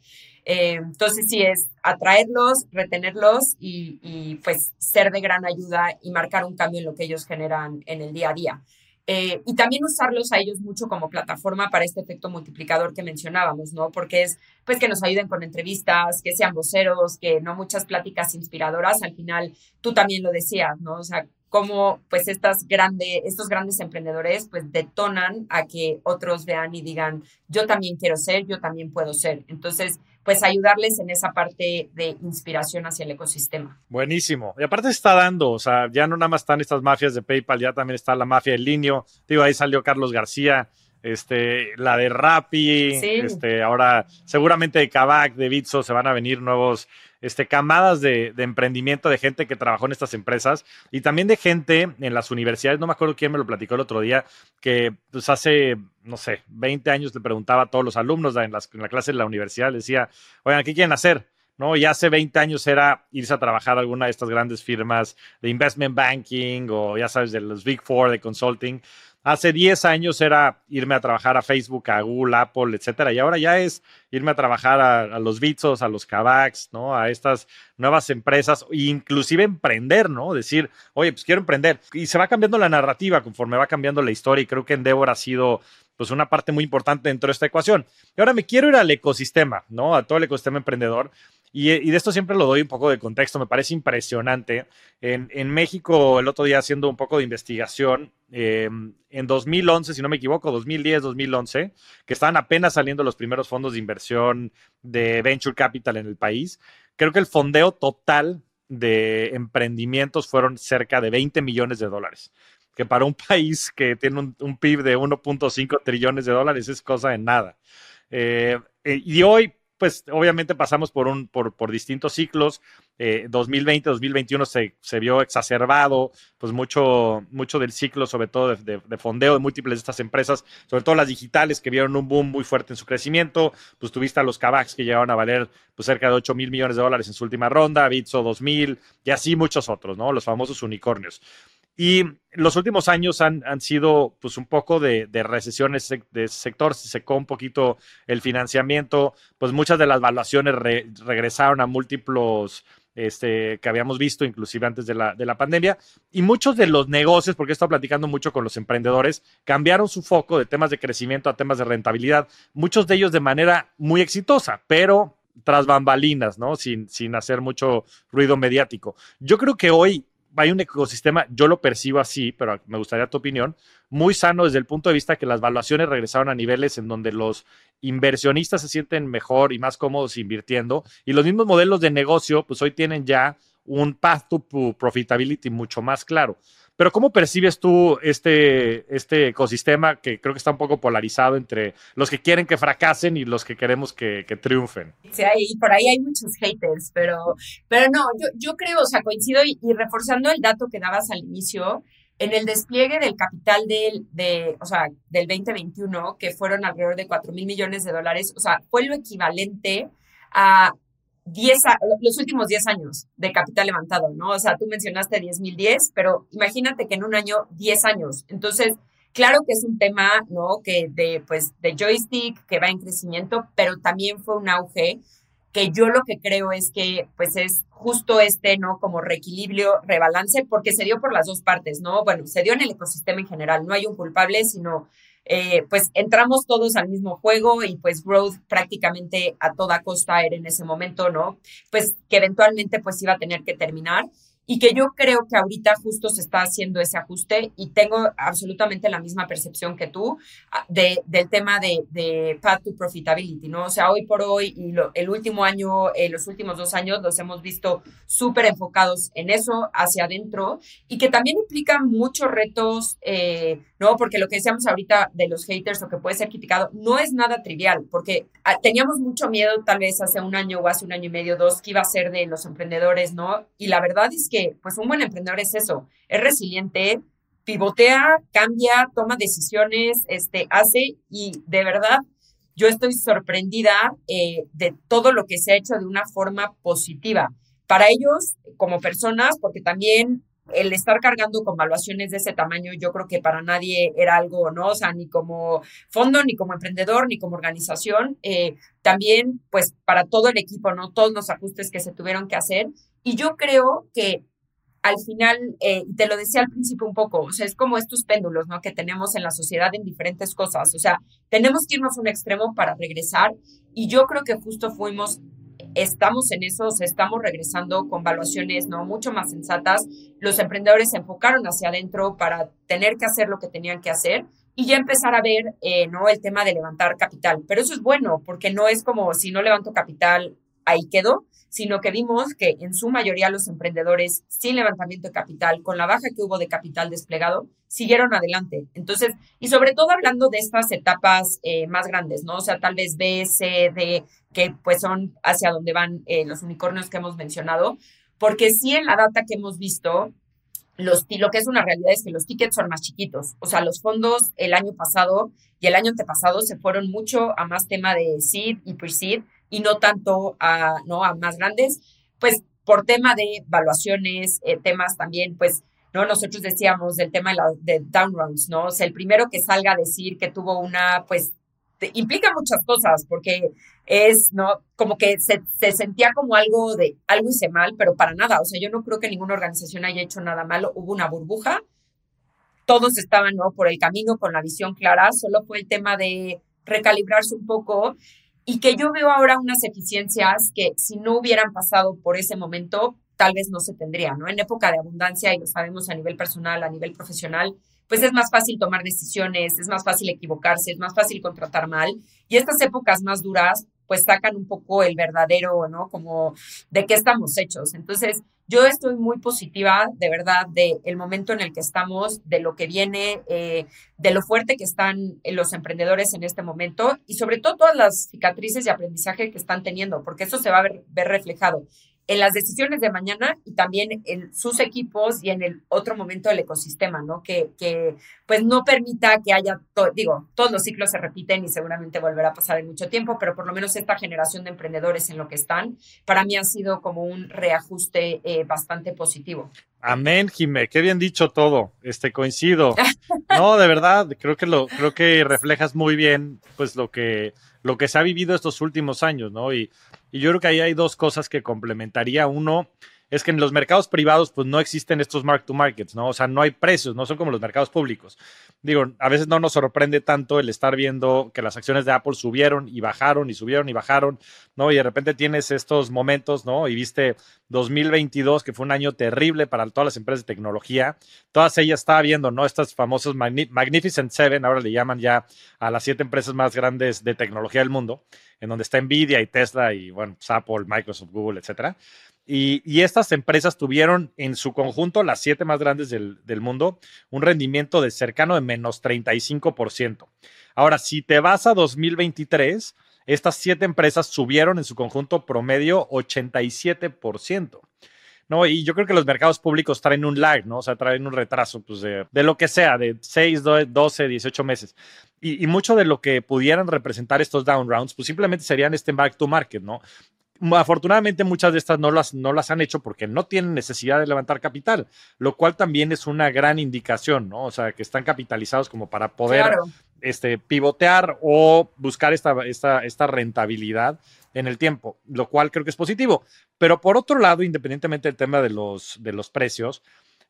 Eh, entonces, sí es atraerlos, retenerlos y, y pues ser de gran ayuda y marcar un cambio en lo que ellos generan en el día a día. Eh, y también usarlos a ellos mucho como plataforma para este efecto multiplicador que mencionábamos, ¿no? Porque es, pues, que nos ayuden con entrevistas, que sean voceros, que no muchas pláticas inspiradoras, al final tú también lo decías, ¿no? O sea, cómo, pues, estas grande, estos grandes emprendedores, pues, detonan a que otros vean y digan, yo también quiero ser, yo también puedo ser. Entonces, pues ayudarles en esa parte de inspiración hacia el ecosistema. Buenísimo. Y aparte está dando, o sea, ya no nada más están estas mafias de PayPal, ya también está la mafia del Linio. Digo, ahí salió Carlos García, este, la de Rappi, este, ahora seguramente de Kavak, de Bitso, se van a venir nuevos este, camadas de, emprendimiento de gente que trabajó en estas empresas y también de gente en las universidades. No me acuerdo quién me lo platicó el otro día, que pues hace, no sé, 20 años le preguntaba a todos los alumnos en, en la clase de la universidad, le decía, oigan, ¿qué quieren hacer? ¿no? Y hace 20 años era irse a trabajar a alguna de estas grandes firmas de investment banking o ya sabes, de los Big Four de consulting. Hace 10 años era irme a trabajar a Facebook, a Google, Apple, etcétera. Y ahora ya es irme a trabajar a, los Bitsos, a los Kavaks, ¿no? A estas nuevas empresas, inclusive emprender, ¿no? Decir, oye, pues quiero emprender. Y se va cambiando la narrativa conforme va cambiando la historia. Y creo que Endeavor ha sido pues una parte muy importante dentro de esta ecuación. Y ahora me quiero ir al ecosistema, ¿no? A todo el ecosistema emprendedor. Y, de esto siempre lo doy un poco de contexto, me parece impresionante. En, México, el otro día haciendo un poco de investigación, em, en 2011, si no me equivoco, 2010, 2011, que estaban apenas saliendo los primeros fondos de inversión de Venture Capital en el país, creo que el fondeo total de emprendimientos fueron cerca de 20 millones de dólares que para un <laughs> país que tiene un, PIB de 1.5 trillones de dólares es cosa de nada. Eh, eh, y hoy, pues obviamente pasamos por, un, por, por distintos ciclos. 2020, eh, 2021 se, se, vio exacerbado, pues mucho, mucho del ciclo, sobre todo de, de, fondeo de múltiples de estas empresas, sobre todo las digitales que vieron un boom muy fuerte en su crecimiento. Pues tuviste a los Kavaks que llegaron a valer pues, cerca de 8 mil millones de dólares en su última ronda, Bitso 2000 y así muchos otros, ¿no? Los famosos unicornios. Y los últimos años han, han sido pues un poco de, de recesiones de sector, se secó un poquito el financiamiento, pues muchas de las valuaciones regresaron a múltiplos este, que habíamos visto inclusive antes de la, de la pandemia. Y muchos de los negocios, porque he estado platicando mucho con los emprendedores, cambiaron su foco de temas de crecimiento a temas de rentabilidad, muchos de ellos de manera muy exitosa, pero tras bambalinas, ¿no? Sin, sin hacer mucho ruido mediático. Yo creo que hoy hay un ecosistema, yo lo percibo así, pero me gustaría tu opinión, muy sano desde el punto de vista que las valuaciones regresaron a niveles en donde los inversionistas se sienten mejor y más cómodos invirtiendo y los mismos modelos de negocio, pues hoy tienen ya un path to profitability mucho más claro. Pero ¿cómo percibes tú este, este ecosistema que creo que está un poco polarizado entre los que quieren que fracasen y los que queremos que, triunfen? Sí, ahí, por ahí hay muchos haters, pero, pero no, yo, yo creo, o sea, coincido y, reforzando el dato que dabas al inicio, en el despliegue del capital del, de, o sea, del 2021, que fueron alrededor de 4 mil millones de dólares, o sea, fue lo equivalente a 10, los últimos 10 años de capital levantado, ¿no? O sea, tú mencionaste 10.010, pero imagínate que en un año 10 años. Entonces, claro que es un tema, ¿no? Que de, pues, de joystick, que va en crecimiento, pero también fue un auge que yo lo que creo es que pues es justo este, ¿no? Como reequilibrio, rebalance, porque se dio por las dos partes, ¿no? Bueno, se dio en el ecosistema en general, no hay un culpable, sino eh, pues entramos todos al mismo juego y pues growth prácticamente a toda costa era en ese momento, ¿no? Pues que eventualmente pues iba a tener que terminar y que yo creo que ahorita justo se está haciendo ese ajuste y tengo absolutamente la misma percepción que tú ah, de, del tema de, de path to profitability, ¿no? O sea, hoy por hoy y el último año, eh, los últimos dos años los hemos visto súper enfocados en eso, hacia adentro, y que también implica muchos retos, eh, ¿no? Porque lo que decíamos ahorita de los haters o que puede ser criticado, no es nada trivial, porque ah, teníamos mucho miedo tal vez hace un año o hace un año y medio, dos, que iba a ser de los emprendedores, ¿no? Y la verdad es que pues un buen emprendedor es eso, es resiliente, pivotea, cambia, toma decisiones, este, hace y de verdad yo estoy sorprendida eh, de todo lo que se ha hecho de una forma positiva. Para ellos, como personas, porque también el estar cargando con valuaciones de ese tamaño, yo creo que para nadie era algo, ¿no? O sea, ni como fondo, ni como emprendedor, ni como organización. Eh, también, pues, para todo el equipo, ¿no? Todos los ajustes que se tuvieron que hacer. Y yo creo que al final, eh, te lo decía al principio un poco, o sea, es como estos péndulos, ¿no? Que tenemos en la sociedad en diferentes cosas. O sea, tenemos que irnos a un extremo para regresar y yo creo que justo fuimos, estamos en eso, estamos regresando con valuaciones, ¿no? Mucho más sensatas. Los emprendedores se enfocaron hacia adentro para tener que hacer lo que tenían que hacer y ya empezar a ver, eh, ¿no? El tema de levantar capital. Pero eso es bueno, porque no es como si no levanto capital, ahí quedó, sino que vimos que en su mayoría los emprendedores sin levantamiento de capital, con la baja que hubo de capital desplegado, siguieron adelante. Entonces, y sobre todo hablando de estas etapas eh, más grandes, ¿no? O sea, tal vez B, C, D, que pues son hacia donde van eh, los unicornios que hemos mencionado, porque sí en la data que hemos visto, los, lo que es una realidad es que los tickets son más chiquitos. O sea, los fondos el año pasado y el año antepasado se fueron mucho a más tema de seed y pre-seed y no tanto a, ¿no? a más grandes, pues por tema de evaluaciones, eh, temas también, pues, ¿no? Nosotros decíamos del tema de, la, de down rounds, ¿no? O sea, el primero que salga a decir que tuvo una, pues, implica muchas cosas, porque es, ¿no? Como que se, se, sentía como algo de, algo hice mal, pero para nada, o sea, yo no creo que ninguna organización haya hecho nada malo, hubo una burbuja, todos estaban, ¿no? Por el camino, con la visión clara, solo fue el tema de recalibrarse un poco y que yo veo ahora unas eficiencias que si no hubieran pasado por ese momento, tal vez no se tendrían, ¿no? En época de abundancia, y lo sabemos a nivel personal, a nivel profesional, pues es más fácil tomar decisiones, es más fácil equivocarse, es más fácil contratar mal. Y estas épocas más duras, pues sacan un poco el verdadero, ¿no? Como de qué estamos hechos. Entonces, yo estoy muy positiva, de verdad, de el momento en el que estamos, de lo que viene, eh, de lo fuerte que están los emprendedores en este momento y sobre todo todas las cicatrices y aprendizaje que están teniendo, porque eso se va a ver, ver reflejado en las decisiones de mañana y también en sus equipos y en el otro momento del ecosistema, ¿no? Que, que pues no permita que haya, digo, todos los ciclos se repiten y seguramente volverá a pasar en mucho tiempo, pero por lo menos esta generación de emprendedores en lo que están, para mí ha sido como un reajuste eh, bastante positivo. Amén, Jimé, qué bien dicho todo, este coincido. <laughs> No, de verdad, creo que lo, creo que reflejas muy bien, pues lo que, lo que se ha vivido estos últimos años, ¿no? Y y yo creo que ahí hay dos cosas que complementaría. Uno es que en los mercados privados pues no existen estos mark to markets, ¿no? O sea, no hay precios, no son como los mercados públicos. Digo, a veces no nos sorprende tanto el estar viendo que las acciones de Apple subieron y bajaron y subieron y bajaron, ¿no? Y de repente tienes estos momentos, ¿no? Y viste 2022, que fue un año terrible para todas las empresas de tecnología. Todas ellas estaba viendo, ¿no? Estas famosas Magnificent Seven, ahora le llaman ya a las siete empresas más grandes de tecnología del mundo en donde está Nvidia y Tesla y, bueno, pues, Apple, Microsoft, Google, etcétera. Y, estas empresas tuvieron en su conjunto, las siete más grandes del, mundo, un rendimiento de cercano de menos 35%. Ahora, si te vas a 2023, estas siete empresas subieron en su conjunto promedio 87%. ¿no? Y yo creo que los mercados públicos traen un lag, ¿no? O sea, traen un retraso, pues, de, lo que sea, de 6, 12, 18 meses. Y, y, mucho de lo que pudieran representar estos down rounds, pues simplemente serían este back to market, ¿no? Afortunadamente muchas de estas no las, no las han hecho porque no tienen necesidad de levantar capital, lo cual también es una gran indicación, ¿no? O sea, que están capitalizados como para poder este, pivotear o buscar esta, esta, esta rentabilidad en el tiempo, lo cual creo que es positivo. Pero por otro lado, independientemente del tema de los, de los precios,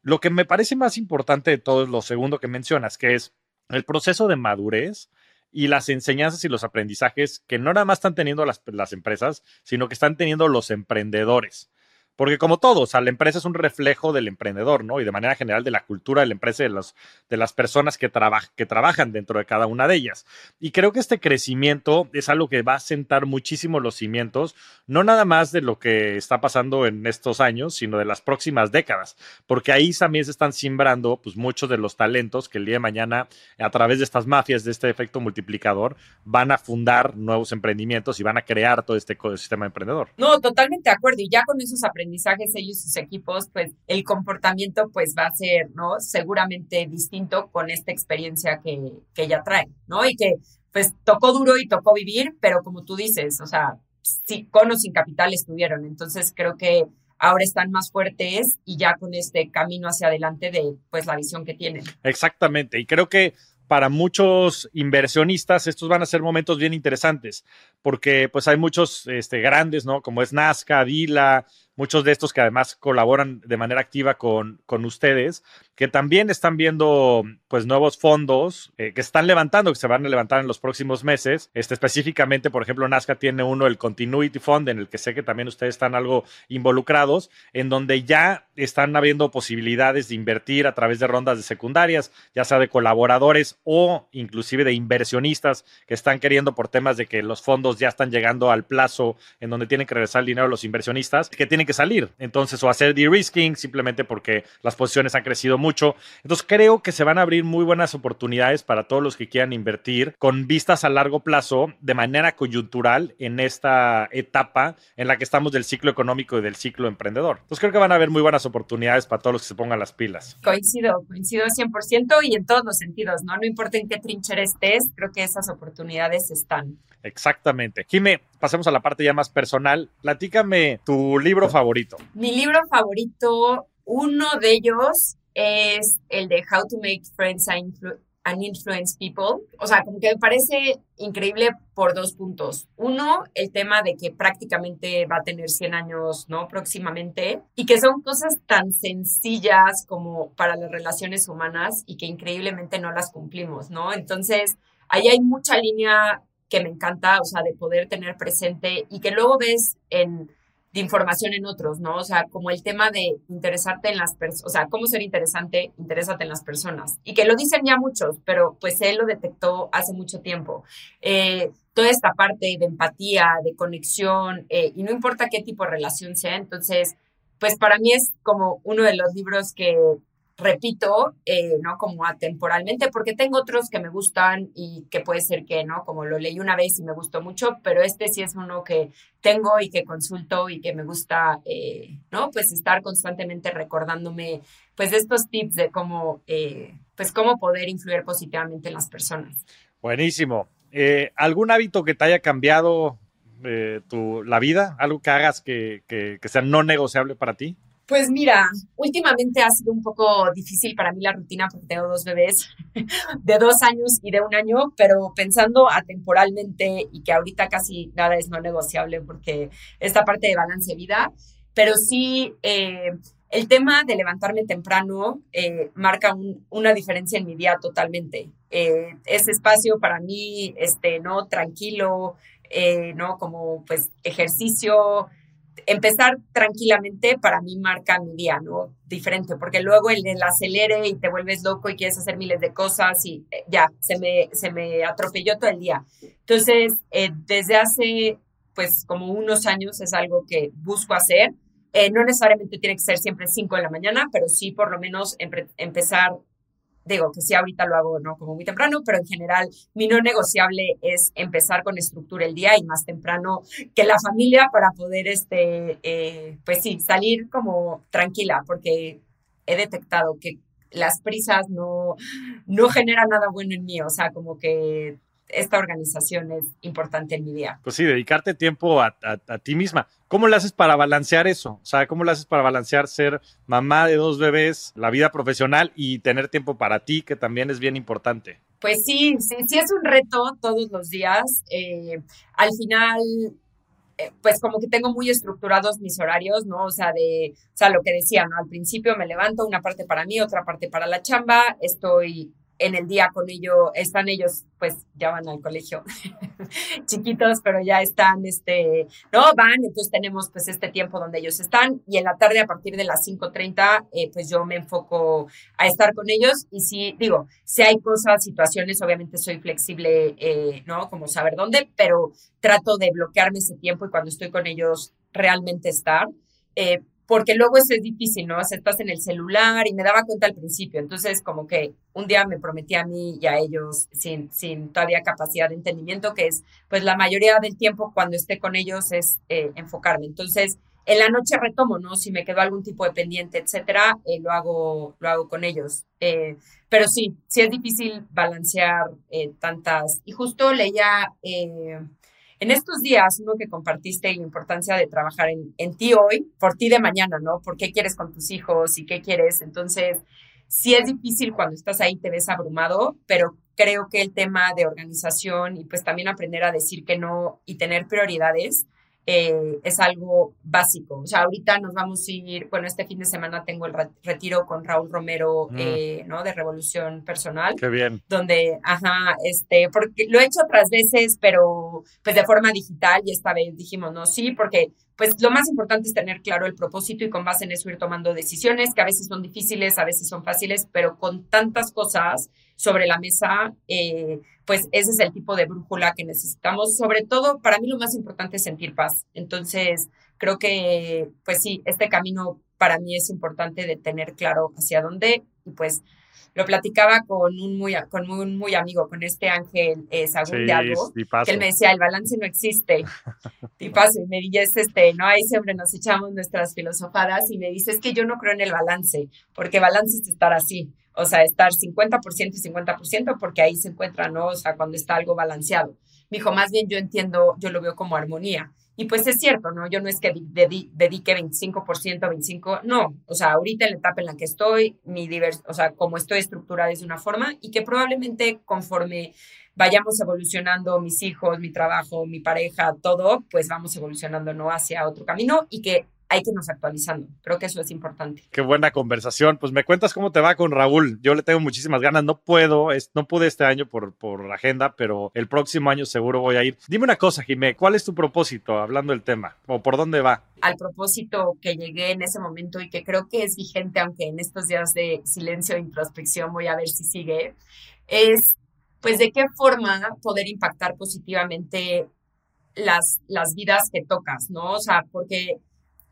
lo que me parece más importante de todo es lo segundo que mencionas, que es el proceso de madurez y las enseñanzas y los aprendizajes que no nada más están teniendo las, las empresas, sino que están teniendo los emprendedores. Porque como todos, la empresa es un reflejo del emprendedor, ¿no? Y de manera general de la cultura de la empresa y de, los, de las personas que, que trabajan dentro de cada una de ellas. Y creo que este crecimiento es algo que va a sentar muchísimo los cimientos, no nada más de lo que está pasando en estos años, sino de las próximas décadas, porque ahí también se están simbrando pues, muchos de los talentos que el día de mañana, a través de estas mafias, de este efecto multiplicador, van a fundar nuevos emprendimientos y van a crear todo este ecosistema emprendedor. No, totalmente de acuerdo. Y ya con esos aprendizajes, aprendizajes ellos y sus equipos, pues el comportamiento pues va a ser, ¿no? Seguramente distinto con esta experiencia que, que ya traen, ¿no? Y que pues tocó duro y tocó vivir, pero como tú dices, o sea, sí, con o sin capital estuvieron. Entonces creo que ahora están más fuertes y ya con este camino hacia adelante de pues la visión que tienen. Exactamente. Y creo que para muchos inversionistas estos van a ser momentos bien interesantes porque pues hay muchos este, grandes, ¿no? Como es Nazca, Dila, muchos de estos que además colaboran de manera activa con, con ustedes, que también están viendo pues nuevos fondos eh, que están levantando, que se van a levantar en los próximos meses. Este, específicamente, por ejemplo, Nazca tiene uno, el Continuity Fund, en el que sé que también ustedes están algo involucrados, en donde ya están habiendo posibilidades de invertir a través de rondas de secundarias, ya sea de colaboradores o inclusive de inversionistas que están queriendo por temas de que los fondos ya están llegando al plazo en donde tienen que regresar el dinero a los inversionistas, que tienen que salir. Entonces, o hacer de-risking simplemente porque las posiciones han crecido mucho. Entonces, creo que se van a abrir muy buenas oportunidades para todos los que quieran invertir con vistas a largo plazo de manera coyuntural en esta etapa en la que estamos del ciclo económico y del ciclo emprendedor. Entonces, creo que van a haber muy buenas oportunidades para todos los que se pongan las pilas. Coincido, coincido 100% y en todos los sentidos, ¿no? No importa en qué trinchera estés, creo que esas oportunidades están. Exactamente. Jime, pasemos a la parte ya más personal. Platícame tu libro favorito. Mi libro favorito, uno de ellos es el de How to Make Friends and, Influence People. O sea, como que me parece increíble por dos puntos. Uno, el tema de que prácticamente va a tener 100 años, ¿no? Próximamente. Y que son cosas tan sencillas como para las relaciones humanas y que increíblemente no las cumplimos, ¿no? Entonces, ahí hay mucha línea que me encanta, o sea, de poder tener presente y que luego ves en de información en otros, ¿no? O sea, como el tema de interesarte en las personas, o sea, cómo ser interesante, interésate en las personas. Y que lo dicen ya muchos, pero pues él lo detectó hace mucho tiempo. Eh, toda esta parte de empatía, de conexión, eh, y no importa qué tipo de relación sea, entonces, pues para mí es como uno de los libros que repito, eh, ¿no? Como atemporalmente, porque tengo otros que me gustan y que puede ser que, ¿no? Como lo leí una vez y me gustó mucho, pero este sí es uno que tengo y que consulto y que me gusta, eh, ¿no? Pues estar constantemente recordándome, pues, estos tips de cómo, eh, pues, cómo poder influir positivamente en las personas. Buenísimo. ¿Algún hábito que te haya cambiado tu, la vida? ¿Algo que hagas que, que sea no negociable para ti? Pues mira, últimamente ha sido un poco difícil para mí la rutina porque tengo dos bebés <laughs> de dos años y de un año, pero pensando atemporalmente y que ahorita casi nada es no negociable porque esta parte de balance de vida, pero sí eh, el tema de levantarme temprano eh, marca una diferencia en mi día totalmente. Eh, ese espacio para mí, este, ¿no? Tranquilo, ¿no? Como pues ejercicio, empezar tranquilamente para mí marca mi día, ¿no? Diferente, porque luego el, el, acelere y te vuelves loco y quieres hacer miles de cosas y eh, ya, se me, se me atropelló todo el día. Entonces, eh, desde hace, pues, como unos años es algo que busco hacer. Eh, no necesariamente tiene que ser siempre 5 de la mañana, pero sí por lo menos empezar digo que sí ahorita lo hago no como muy temprano, pero en general mi no negociable es empezar con estructura el día y más temprano que la familia para poder, este, eh, pues sí, salir como tranquila, porque he detectado que las prisas no, no generan nada bueno en mí, o sea, como que esta organización es importante en mi día. Pues sí, dedicarte tiempo a, ti misma. ¿Cómo le haces para balancear eso? O sea, ¿cómo le haces para balancear ser mamá de dos bebés, la vida profesional y tener tiempo para ti, que también es bien importante? Pues sí, sí, sí es un reto todos los días. Eh, al final, eh, pues como que tengo muy estructurados mis horarios, ¿no? O sea, de, o sea, lo que decía, ¿no? Al principio me levanto una parte para mí, otra parte para la chamba, estoy en el día con ellos, están ellos, pues ya van al colegio, <laughs> chiquitos, pero ya están, este, no, van, entonces tenemos pues este tiempo donde ellos están y en la tarde a partir de las 5.30, eh, pues yo me enfoco a estar con ellos y si, digo, si hay cosas, situaciones, obviamente soy flexible, eh, ¿no? Como saber dónde, pero trato de bloquearme ese tiempo y cuando estoy con ellos realmente estar. Eh, porque luego eso es difícil, ¿no? O en el celular y me daba cuenta al principio, entonces como que un día me prometí a mí y a ellos sin, sin todavía capacidad de entendimiento, que es, pues la mayoría del tiempo cuando esté con ellos es eh, enfocarme. Entonces, en la noche retomo, ¿no? Si me quedó algún tipo de pendiente, etcétera, eh, lo, hago, lo hago con ellos. Eh, pero sí, sí es difícil balancear tantas. Y justo leía en estos días, uno que compartiste la importancia de trabajar en, ti hoy, por ti de mañana, ¿no? ¿Por qué quieres con tus hijos y qué quieres? Entonces, sí es difícil cuando estás ahí, te ves abrumado, pero creo que el tema de organización y pues también aprender a decir que no y tener prioridades eh, es algo básico. O sea, ahorita nos vamos a ir, bueno, este fin de semana tengo el retiro con Raúl Romero, mm. eh, ¿no? De Revolución Personal. Qué bien. Donde, ajá, este, porque lo he hecho otras veces, pero pues de forma digital y esta vez dijimos, no, sí, porque pues lo más importante es tener claro el propósito y con base en eso ir tomando decisiones que a veces son difíciles, a veces son fáciles, pero con tantas cosas sobre la mesa, eh, pues ese es el tipo de brújula que necesitamos. Sobre todo, para mí lo más importante es sentir paz. Entonces, creo que, pues sí, este camino para mí es importante de tener claro hacia dónde y pues lo platicaba con un muy, con un muy amigo, con este Ángel eh, Sagún de algo, que él me decía, el balance no existe. <laughs> y paso, y me dice, este, no, ahí siempre nos echamos nuestras filosofadas y me dice, es que yo no creo en el balance, porque balance es estar así. O sea, estar 50% y 50% porque ahí se encuentra, ¿no? O sea, cuando está algo balanceado. Me dijo, más bien yo entiendo, yo lo veo como armonía. Y pues es cierto, ¿no? Yo no es que dedique 25% a 25%, no. O sea, ahorita en la etapa en la que estoy, mi divers o sea, como estoy estructurada es de una forma y que probablemente conforme vayamos evolucionando mis hijos, mi trabajo, mi pareja, todo, pues vamos evolucionando, ¿no? Hacia otro camino y que hay que irnos actualizando. Creo que eso es importante. Qué buena conversación. Pues me cuentas cómo te va con Raúl. Yo le tengo muchísimas ganas. No puedo, es, no pude este año por, por agenda, pero el próximo año seguro voy a ir. Dime una cosa, Jimé, ¿cuál es tu propósito hablando del tema? ¿O por dónde va? Al propósito que llegué en ese momento y que creo que es vigente, aunque en estos días de silencio e introspección voy a ver si sigue, es pues de qué forma poder impactar positivamente las, las vidas que tocas, ¿no? O sea, porque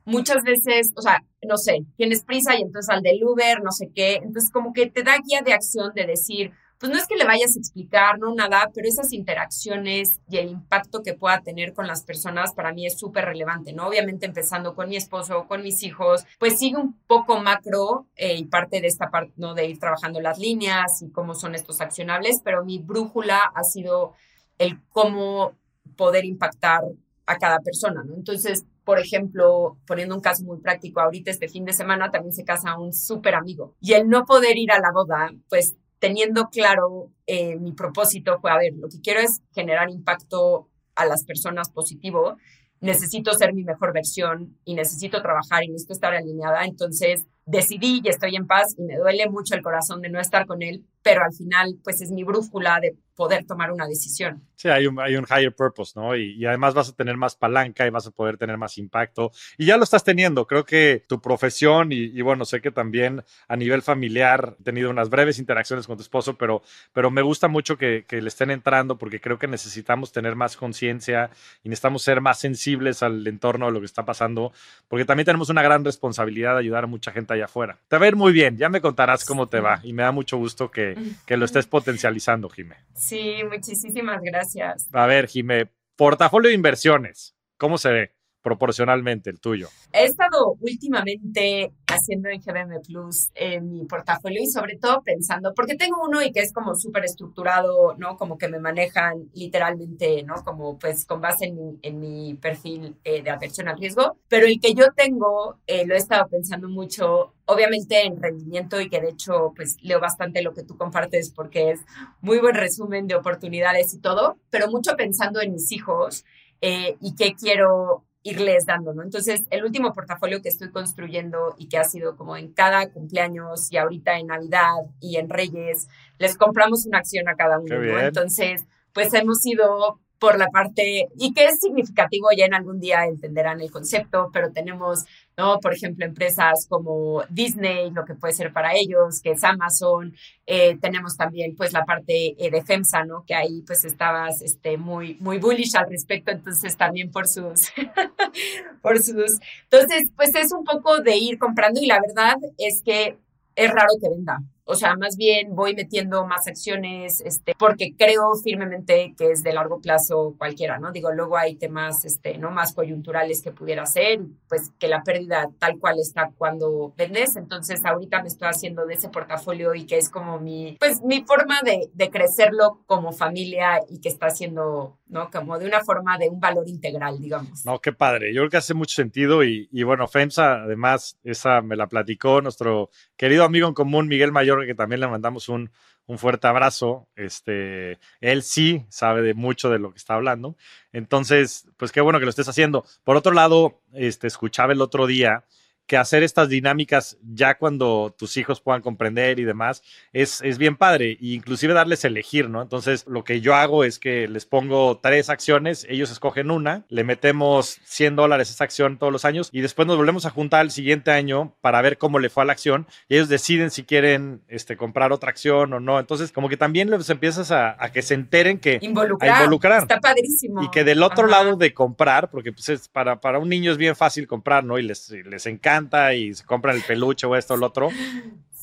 muchas veces, o sea, no sé, tienes prisa y entonces al del Uber, no sé qué, entonces como que te da guía de acción de decir, pues no es que le vayas a explicar, no nada, pero esas interacciones y el impacto que pueda tener con las personas para mí es súper relevante, ¿no? Obviamente empezando con mi esposo, con mis hijos, pues sigue un poco macro eh, y parte de esta parte, ¿no? De ir trabajando las líneas y cómo son estos accionables, pero mi brújula ha sido el cómo poder impactar a cada persona, ¿no? Entonces, por ejemplo, poniendo un caso muy práctico, ahorita este fin de semana también se casa un súper amigo y el no poder ir a la boda, pues teniendo claro eh, mi propósito fue, a ver, lo que quiero es generar impacto a las personas positivo, necesito ser mi mejor versión y necesito trabajar y necesito estar alineada, entonces decidí y estoy en paz y me duele mucho el corazón de no estar con él, pero al final pues es mi brújula de poder tomar una decisión. Sí, hay un, hay un higher purpose, ¿no? Y, además vas a tener más palanca y vas a poder tener más impacto. Y ya lo estás teniendo. Creo que tu profesión y, bueno, sé que también a nivel familiar he tenido unas breves interacciones con tu esposo, pero, pero me gusta mucho que, que le estén entrando porque creo que necesitamos tener más conciencia y necesitamos ser más sensibles al entorno de lo que está pasando, porque también tenemos una gran responsabilidad de ayudar a mucha gente allá afuera. Te va a ir muy bien, ya me contarás cómo te va y me da mucho gusto que, <laughs> que lo estés potencializando, Jimé. Sí, muchísimas gracias. A ver, Jimé, portafolio de inversiones, ¿cómo se ve? Proporcionalmente el tuyo? He estado últimamente haciendo en GBM Plus en mi portafolio y sobre todo pensando, porque tengo uno y que es como súper estructurado, ¿no? Como que me manejan literalmente, ¿no? Como pues con base en mi, en mi perfil eh, de aversión al riesgo, pero el que yo tengo, eh, lo he estado pensando mucho, obviamente en rendimiento y que de hecho pues leo bastante lo que tú compartes porque es muy buen resumen de oportunidades y todo, pero mucho pensando en mis hijos eh, y qué quiero irles dando, ¿no? Entonces, el último portafolio que estoy construyendo y que ha sido como en cada cumpleaños y ahorita en Navidad y en Reyes, les compramos una acción a cada uno, ¿no? Entonces, pues hemos ido por la parte, y que es significativo, ya en algún día entenderán el concepto, pero tenemos, ¿no? Por ejemplo, empresas como Disney, lo que puede ser para ellos, que es Amazon, eh, tenemos también pues la parte eh, de FEMSA, ¿no? Que ahí pues estabas este, muy, muy bullish al respecto, entonces también por sus, <laughs> por sus, entonces pues es un poco de ir comprando y la verdad es que es raro que venda, o sea, más bien voy metiendo más acciones, este, porque creo firmemente que es de largo plazo cualquiera, ¿no? Digo, luego hay temas, este, ¿no? Más coyunturales que pudiera ser, pues que la pérdida tal cual está cuando vendes. Entonces, ahorita me estoy haciendo de ese portafolio y que es como mi, pues mi forma de, crecerlo como familia y que está haciendo, ¿no? Como de una forma de un valor integral, digamos. No, qué padre. Yo creo que hace mucho sentido y, y bueno, FEMSA, además, esa me la platicó nuestro querido amigo en común, Miguel Mayor que también le mandamos un, un fuerte abrazo. Este, él sí sabe de mucho de lo que está hablando. Entonces, pues qué bueno que lo estés haciendo. Por otro lado, este, escuchaba el otro día que hacer estas dinámicas ya cuando tus hijos puedan comprender y demás es, es bien padre e inclusive darles elegir, ¿no? Entonces lo que yo hago es que les pongo tres acciones, ellos escogen una, le metemos 100 dólares a esa acción todos los años y después nos volvemos a juntar el siguiente año para ver cómo le fue a la acción y ellos deciden si quieren este, comprar otra acción o no. Entonces como que también les empiezas a, que se enteren que... Involucrar. A involucrar. Está padrísimo. Y que del otro lado de comprar, porque pues es para, para un niño es bien fácil comprar, ¿no? Y les, les encanta y se compran el peluche o esto o lo otro.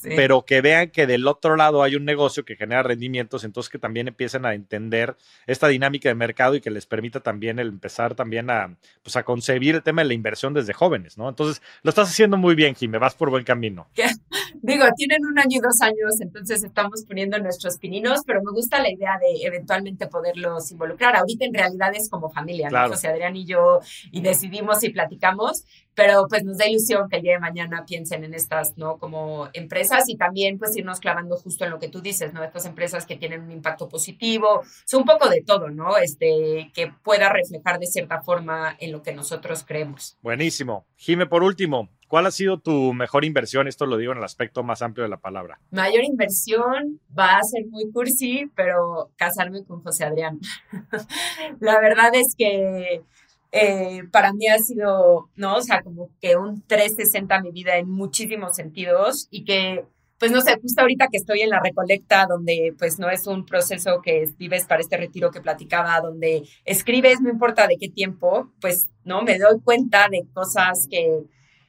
Pero que vean que del otro lado hay un negocio que genera rendimientos, entonces que también empiecen a entender esta dinámica de mercado y que les permita también el empezar también a, pues a concebir el tema de la inversión desde jóvenes, ¿no? Entonces, lo estás haciendo muy bien, Jimé, vas por buen camino. <laughs> Digo, tienen un año y dos años, entonces estamos poniendo nuestros pininos, pero me gusta la idea de eventualmente poderlos involucrar. Ahorita en realidad es como familia, ¿no? José Adrián y yo, y decidimos y platicamos, pero pues nos da ilusión que el día de mañana piensen en estas, ¿no? Como empresas y también pues irnos clavando justo en lo que tú dices, ¿no? Estas empresas que tienen un impacto positivo, son un poco de todo, ¿no? Este, que pueda reflejar de cierta forma en lo que nosotros creemos. Buenísimo. Jime, por último, ¿Cuál ha sido tu mejor inversión? Esto lo digo en el aspecto más amplio de la palabra. Mayor inversión va a ser muy cursi, pero casarme con José Adrián. <laughs> la verdad es que eh, para mí ha sido, ¿no? O sea, como que un 360 mi vida en muchísimos sentidos y que, pues no sé, justo ahorita que estoy en la recolecta, donde pues no es un proceso que vives para este retiro que platicaba, donde escribes, no importa de qué tiempo, pues, ¿no? Me doy cuenta de cosas que,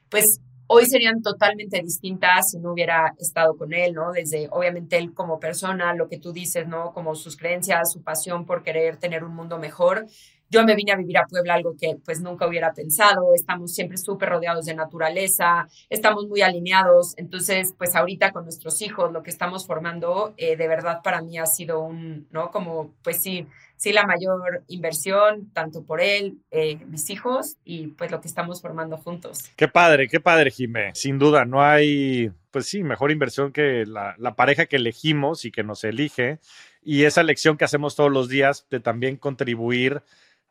pues, hoy serían totalmente distintas si no hubiera estado con él, ¿no? Desde, obviamente, él como persona, lo que tú dices, ¿no? Como sus creencias, su pasión por querer tener un mundo mejor yo me vine a vivir a Puebla, algo que pues nunca hubiera pensado, estamos siempre súper rodeados de naturaleza, estamos muy alineados, entonces pues ahorita con nuestros hijos, lo que estamos formando, eh, de verdad para mí ha sido un, ¿no? Como pues sí, sí la mayor inversión, tanto por él, eh, mis hijos y pues lo que estamos formando juntos. Qué padre, qué padre, Jimé. Sin duda, no hay, pues sí, mejor inversión que la, la pareja que elegimos y que nos elige y esa elección que hacemos todos los días de también contribuir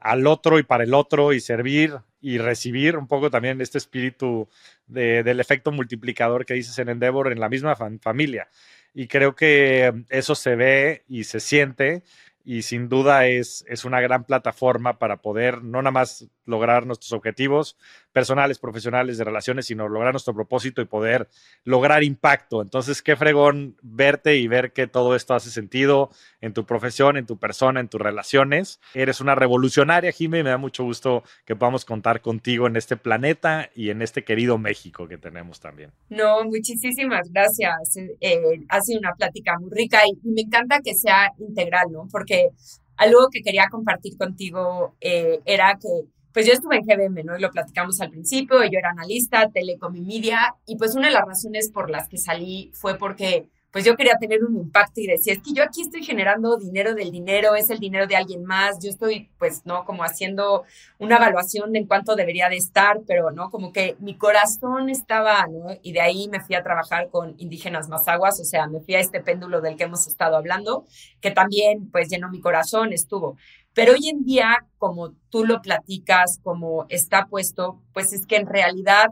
al otro y para el otro y servir y recibir un poco también este espíritu del efecto multiplicador que dices en Endeavor en la misma familia. Y creo que eso se ve y se siente y sin duda es, es una gran plataforma para poder no nada más lograr nuestros objetivos personales, profesionales, de relaciones, sino lograr nuestro propósito y poder lograr impacto. Entonces, qué fregón verte y ver que todo esto hace sentido en tu profesión, en tu persona, en tus relaciones. Eres una revolucionaria, Jimmy, y me da mucho gusto que podamos contar contigo en este planeta y en este querido México que tenemos también. No, muchísimas gracias. Eh, ha sido una plática muy rica y me encanta que sea integral, ¿no? Porque algo que quería compartir contigo eh, era que pues yo estuve en GBM, ¿no? Y lo platicamos al principio, yo era analista, telecom y media, y pues una de las razones por las que salí fue porque pues yo quería tener un impacto y decía, es que yo aquí estoy generando dinero del dinero, es el dinero de alguien más, yo estoy pues, ¿no? Como haciendo una evaluación de en cuánto debería de estar, pero, ¿no? Como que mi corazón estaba, ¿no? Y de ahí me fui a trabajar con indígenas mazaguas, o sea, me fui a este péndulo del que hemos estado hablando, que también pues llenó mi corazón, estuvo. Pero hoy en día, como tú lo platicas, como está puesto, pues es que en realidad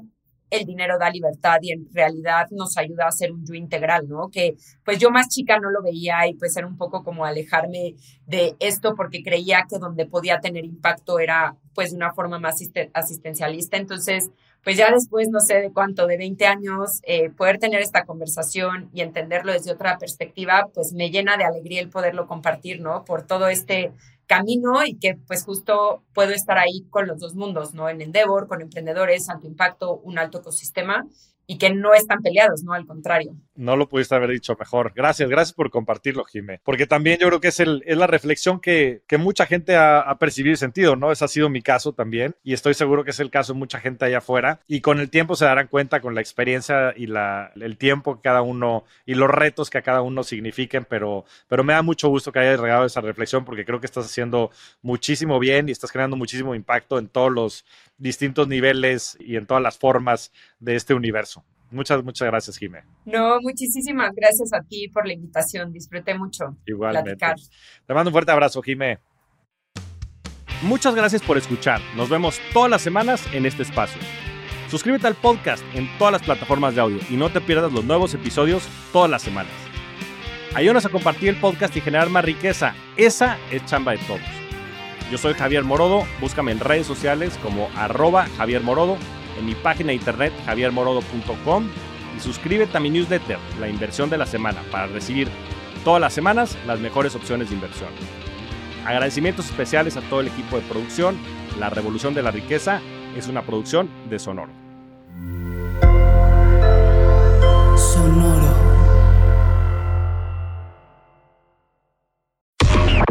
el dinero da libertad y en realidad nos ayuda a hacer un yo integral, ¿no? Que pues yo más chica no lo veía y pues era un poco como alejarme de esto porque creía que donde podía tener impacto era pues de una forma más asistencialista. Entonces, pues ya después, no sé de cuánto, de 20 años, eh, poder tener esta conversación y entenderlo desde otra perspectiva, pues me llena de alegría el poderlo compartir, ¿no? Por todo este camino y que pues justo puedo estar ahí con los dos mundos, ¿no? En Endeavor, con emprendedores, alto impacto, un alto ecosistema y que no están peleados, ¿no? Al contrario. No lo pudiste haber dicho mejor. Gracias, gracias por compartirlo, Jimé. Porque también yo creo que es, el, es la reflexión que, que mucha gente ha, percibido y sentido, ¿no? Ese ha sido mi caso también y estoy seguro que es el caso de mucha gente allá afuera. Y con el tiempo se darán cuenta con la experiencia y la, el tiempo que cada uno y los retos que a cada uno signifiquen, pero, pero me da mucho gusto que hayas regado esa reflexión porque creo que estás haciendo muchísimo bien y estás creando muchísimo impacto en todos los distintos niveles y en todas las formas de este universo. Muchas, muchas gracias, Jimé. No, muchísimas gracias a ti por la invitación. Disfruté mucho. Igualmente. Platicar. Te mando un fuerte abrazo, Jimé. Muchas gracias por escuchar. Nos vemos todas las semanas en este espacio. Suscríbete al podcast en todas las plataformas de audio y no te pierdas los nuevos episodios todas las semanas. Ayúdanos a compartir el podcast y generar más riqueza. Esa es chamba de todos. Yo soy Javier Morodo, búscame en redes sociales como arroba Javier Morodo, en mi página de internet javiermorodo.com y suscríbete a mi newsletter, La Inversión de la Semana, para recibir todas las semanas las mejores opciones de inversión. Agradecimientos especiales a todo el equipo de producción. La Revolución de la Riqueza es una producción de Sonoro.